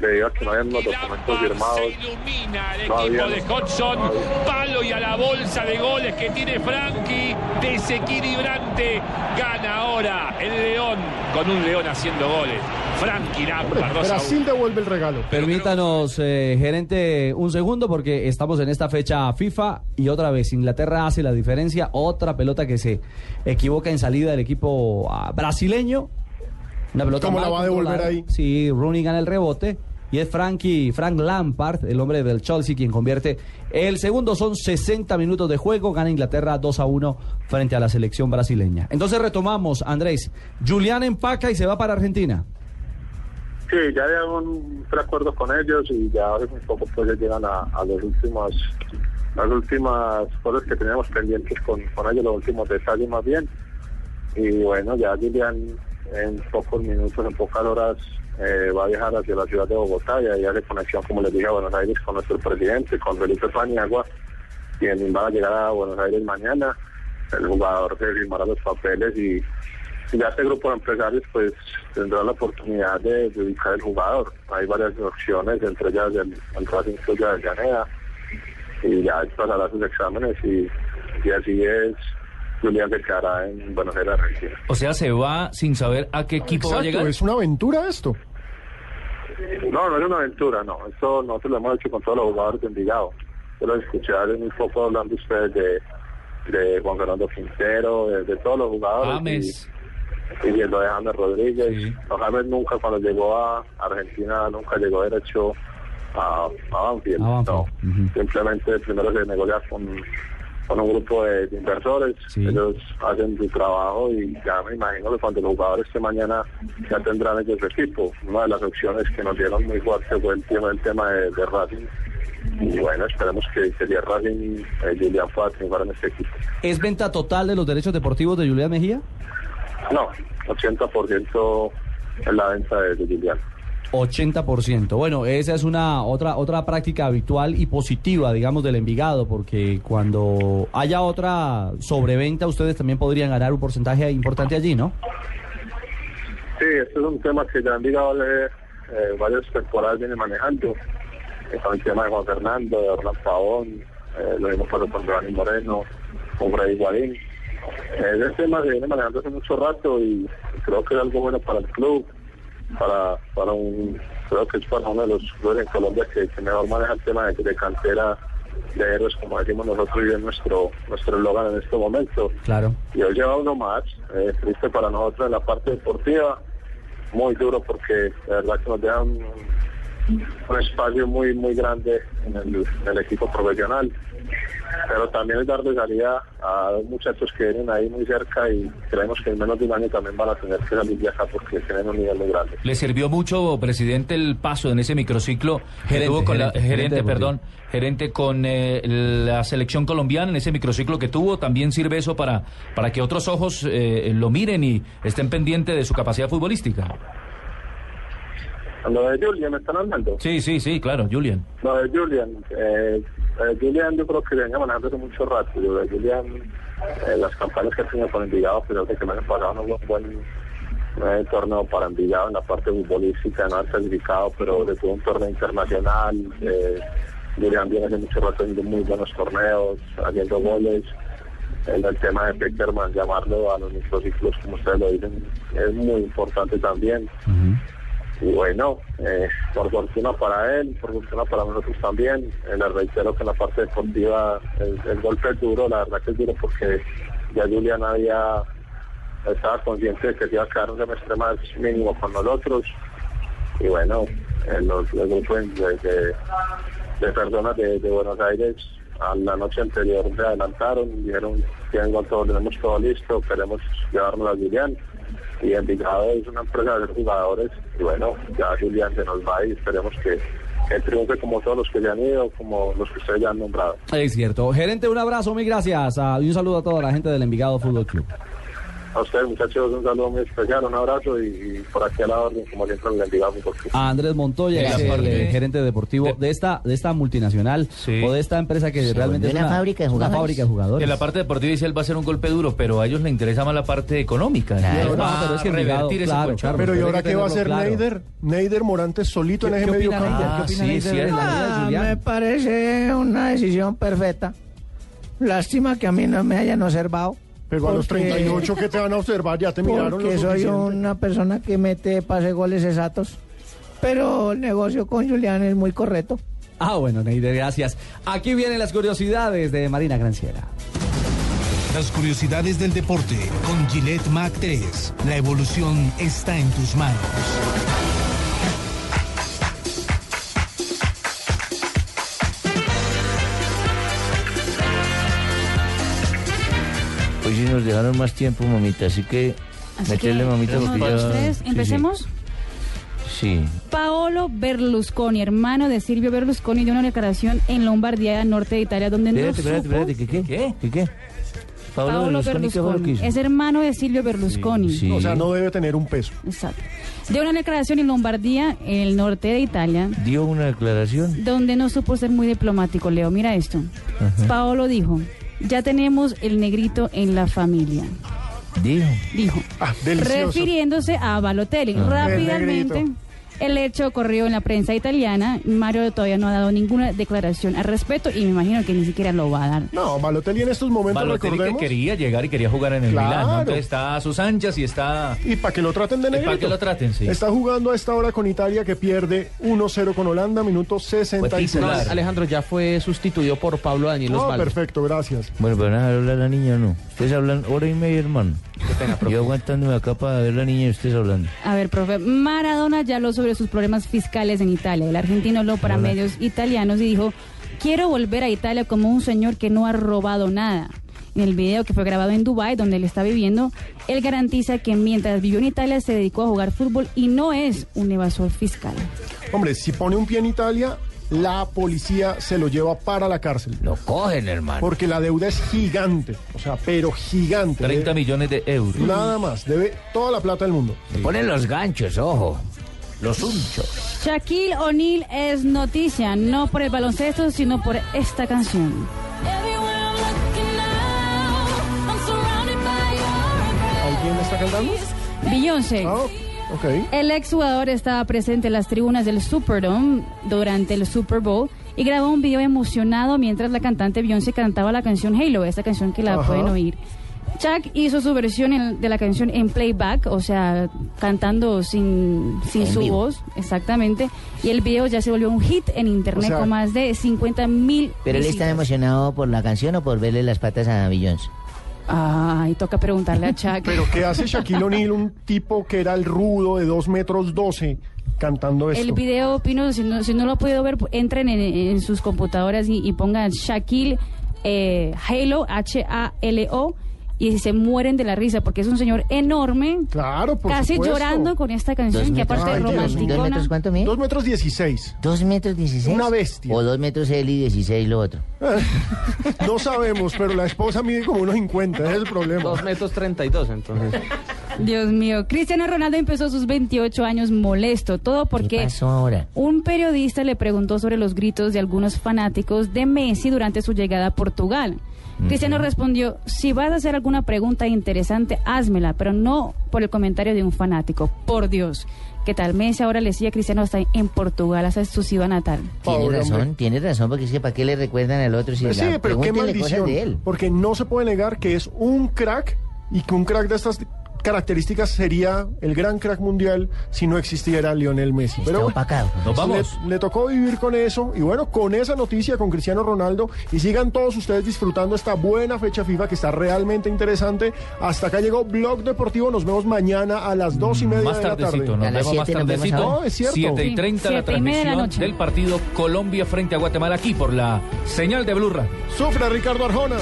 debido a que no habían los documentos firmados, El no equipo había- de Hodgson, palo y a la bolsa de goles que tiene Frankie, desequilibrante, gana ahora el León, con un León haciendo goles. Frankie Lampard, 2 a 1. Brasil devuelve el regalo. Permítanos, eh, gerente, un segundo porque estamos en esta fecha FIFA y otra vez Inglaterra hace la diferencia. Otra pelota que se equivoca en salida del equipo ah, brasileño. Una pelota ¿Cómo la va a devolver ahí? Sí, Rooney gana el rebote. Y es Frankie, Frank Lampard, el hombre del Chelsea, quien convierte el segundo. Son 60 minutos de juego. Gana Inglaterra 2 a 1 frente a la selección brasileña. Entonces retomamos, Andrés. Julián empaca y se va para Argentina. Sí, ya había un preacuerdo con ellos y ya muy poco pues llegan a, a los últimos, las últimas cosas que teníamos pendientes con, con ellos, los últimos detalles más bien. Y bueno, ya Julián en pocos minutos, en pocas horas eh, va a viajar hacia la ciudad de Bogotá y ahí hace conexión, como les dije, a Buenos Aires con nuestro presidente, con Felipe Paniagua, quien va a llegar a Buenos Aires mañana. El jugador se firmará los papeles y ya este grupo de empresarios pues tendrá la oportunidad de, de ubicar el jugador. Hay varias opciones, entre ellas el, el Racing Club de Avellaneda, y ya pasará sus exámenes y, y así es, Julián se quedará en Buenos Aires, Argentina. O sea, se va sin saber a qué equipo va a Exacto, llegar. es una aventura esto. No, no es una aventura, no. Esto nosotros lo hemos hecho con todos los jugadores de Envigado. Pero escuchar muy poco hablando ustedes de, de Juan Fernando Quintero, de, de todos los jugadores. James. Y, y lo de James Rodríguez. No, James nunca, cuando llegó a Argentina, nunca llegó derecho a, a Banfield. No, simplemente primero se negocia con, con un grupo de, de inversores. Ellos hacen su trabajo y ya me imagino que cuando los jugadores que mañana ya tendrán ellos su equipo. Una de las opciones que nos dieron muy fuerte fue el tema, el tema de, de Racing. Y bueno, esperemos que, el Racing eh, Julián pueda triunfar en este equipo. ¿Es venta total de los derechos deportivos de Julián Mejía? No, 80% en la venta de, de Julián. 80%. Bueno, esa es una otra otra práctica habitual y positiva, digamos, del Envigado, porque cuando haya otra sobreventa, ustedes también podrían ganar un porcentaje importante allí, ¿no? Sí, este es un tema que ya han digado eh, varias temporadas viene manejando. Eh, Con el tema de Juan Fernando, de Hernán Pavón, eh, lo mismo pasó con Giovanni Moreno, con Freddy Guarín. Eh, ese tema se viene manejando hace mucho rato y creo que es algo bueno para el club, para, para un, creo que es para uno de los clubes en Colombia que, que mejor maneja el tema de, de cantera de héroes, como decimos nosotros y es nuestro, nuestro eslogan en este momento. Claro. Y hoy lleva uno más, eh, triste para nosotros en la parte deportiva, muy duro porque de verdad que nos dejan un, espacio muy muy grande en el, en el equipo profesional. Pero también es darle salida a dos muchachos que vienen ahí muy cerca y creemos que en menos de un año también van a tener que salir de acá porque tienen un nivel muy grande. ¿Le sirvió mucho, presidente, el paso en ese microciclo que Gerente, tuvo con la gerente, deportivo. perdón, gerente con eh, la selección colombiana en ese microciclo que tuvo? ¿También sirve eso para, para que otros ojos eh, lo miren y estén pendientes de su capacidad futbolística? Lo de Julian, ¿me están hablando? Sí, sí, sí, claro, Julian. Lo de Julian, eh, eh, Julian yo creo que venía manejando hace mucho rato. Lo de Julian, eh, las campañas que ha tenido con Envigado, pero que pasado no fue un buen eh, torneo para Envigado en la parte futbolística, no ha clasificado, pero de un torneo internacional. Eh, Julian viene hace mucho rato haciendo muy buenos torneos, haciendo goles. El, el tema de Peckerman, llamarlo a los microciclos, como ustedes lo dicen, es muy importante también. Y bueno, eh, por fortuna para él, por fortuna para nosotros también. Eh, les reitero que en la parte deportiva el, golpe es duro, la verdad que es duro porque ya Julián había, estaba consciente de que se iba a quedar un semestre más mínimo con nosotros y bueno, eh, los, grupos de, de- de personas de, Buenos Aires a la noche anterior se adelantaron, dijeron tengo todo, tenemos todo listo, queremos llevarnos a Julián. Y Envigado es una empresa de jugadores y bueno, ya Julián se nos va y esperemos que, que triunfe como todos los que se han ido, como los que ustedes ya han nombrado. Es cierto. Gerente, un abrazo, mil gracias. ah, y un saludo a toda la gente del Envigado Fútbol Club. A ustedes muchachos un saludo muy especial, un abrazo y, y por aquí a la orden, como siempre, en el. A Andrés Montoya, es el eh, gerente deportivo de esta de esta multinacional o de esta empresa que realmente es una fábrica de una jugadores. fábrica de jugadores. En la parte deportiva dice él va a ser un golpe duro, pero a ellos les interesa más la parte económica. Claro, Va no, pero es que revertir ese claro, colchón. Pero ¿y ahora qué va a hacer claro. Neider? Neider Morantes solito en ¿Qué- ese qué medio campo. De la vida de Ah, me parece una decisión perfecta. Lástima que a mí no me hayan observado. Pero a los porque- 38 que te van a observar, ya te miraron Porque lo soy una persona que mete pase goles exactos. Pero el negocio con Julián es muy correcto. Ah, bueno, Neider, gracias. Aquí vienen las curiosidades de Marina Granciera. Las curiosidades del deporte con Gillette Mac 3. La evolución está en tus manos. Hoy sí nos dejaron más tiempo, mamita, así que Así meterle, que, mamita, ¿vamos porque para ya... ustedes? sí, sí. ¿Empecemos? Sí. Paolo Berlusconi, hermano de Silvio Berlusconi, dio una declaración en Lombardía, norte de Italia, donde no Espérate, espérate, supo- espérate, ¿qué qué? ¿Qué? ¿Qué qué? Pablo Paolo Berlusconi, ¿qué fue lo que hizo? Es hermano de Silvio Berlusconi. Sí, sí. O sea, no debe tener un peso. Exacto. Dio una declaración en Lombardía, en el norte de Italia, Dio una declaración. donde no supo ser muy diplomático, Leo. Mira esto. Ajá. Paolo dijo, ya tenemos el negrito en la familia. Dijo. Dijo. delicioso. refiriéndose a Balotelli. Ah. Rápidamente. El negrito. Hecho ocurrió en la prensa italiana. Mario todavía no ha dado ninguna declaración al respecto y me imagino que ni siquiera lo va a dar. No, Balotelli en estos momentos, Balotelli que quería llegar y quería jugar en el Claro. Milán, ¿no? Entonces está a sus anchas y está... Y para que lo traten de Y para negrito. que lo traten, sí. Está jugando a esta hora con Italia que pierde 1-0 con Holanda, minuto 66. No, Alejandro ya fue sustituido por Pablo Daniel No, Osvaldo. perfecto, gracias. Bueno, pero nada, hablar la niña no. Ustedes hablan hora y media, hermano. Pena, profe. Yo aguantándome acá para ver la niña y ustedes hablando. A ver, profe, Maradona ya habló sobre sus problemas fiscales en Italia. El argentino habló para Hola. medios italianos y dijo, quiero volver a Italia como un señor que no ha robado nada. En el video que fue grabado en Dubái, donde él está viviendo, él garantiza que mientras vivió en Italia se dedicó a jugar fútbol y no es un evasor fiscal. Hombre, si pone un pie en Italia, la policía se lo lleva para la cárcel. Lo cogen, hermano. Porque la deuda es gigante. O sea, pero gigante. 30 Debe- millones de euros. Nada más. Debe toda la plata del mundo. Ponen los ganchos, ojo. Los unchos. Shaquille O'Neal es noticia, no por el baloncesto, sino por esta canción. ¿Alguien está cantando? Beyoncé. Ah, ok. El exjugador estaba presente en las tribunas del Superdome durante el Super Bowl y grabó un video emocionado mientras la cantante Beyoncé cantaba la canción Halo, esta canción que la Ajá. pueden oír. Chuck hizo su versión en- de la canción en playback, o sea, cantando sin, sin En su vivo. voz, exactamente. Y el video ya se volvió un hit en internet O sea- con más de 50 mil ¿Pero él está emocionado por la canción o por verle las patas a Beyoncé? Ay, toca preguntarle a Chuck. Pero ¿qué hace Shaquille O'Neal, un tipo que era el rudo de 2 metros 12, cantando esto? El video, Pino, si no, si no lo ha podido ver, entren en, en sus computadoras y, y pongan Shaquille eh, Halo, H-A-L-O, y se mueren de la risa porque es un señor enorme. Claro, por Casi supuesto. llorando con esta canción, que aparte de romanticona. cuánto mide? 2 metros 16. ¿Dos metros dieciséis? Una bestia. O dos metros él y dieciséis lo otro. No sabemos, pero la esposa mide como unos 50, ese es el problema. 2 metros 32, entonces. Dios mío, Cristiano Ronaldo empezó sus 28 años molesto, todo porque ¿Qué pasó ahora? un periodista le preguntó sobre los gritos de algunos fanáticos de Messi durante su llegada a Portugal. Cristiano respondió, si vas a hacer alguna pregunta interesante, házmela, pero no por el comentario de un fanático. Por Dios. ¿Qué tal? Messi ahora le sigue a Cristiano hasta en Portugal, hasta su ciudad natal. Tiene Pobre razón, hombre. tiene razón, porque es que ¿para qué le recuerdan al otro si Pues sí, la- pero qué maldición. de él? Porque no se puede negar que es un crack y que un crack de estas características sería el gran crack mundial si no existiera Lionel Messi. Pero bueno, Nos vamos. Le, le tocó vivir con eso y bueno, con esa noticia con Cristiano Ronaldo y sigan todos ustedes disfrutando esta buena fecha FIFA que está realmente interesante. Hasta acá llegó Blog Deportivo. Nos vemos mañana a las dos y media Más de la tarde. nos vemos más tardecito. No, es cierto. 7 y 30 la Siete y media de la transmisión del partido Colombia frente a Guatemala aquí por la señal de Blurra. Sufre Ricardo Arjona.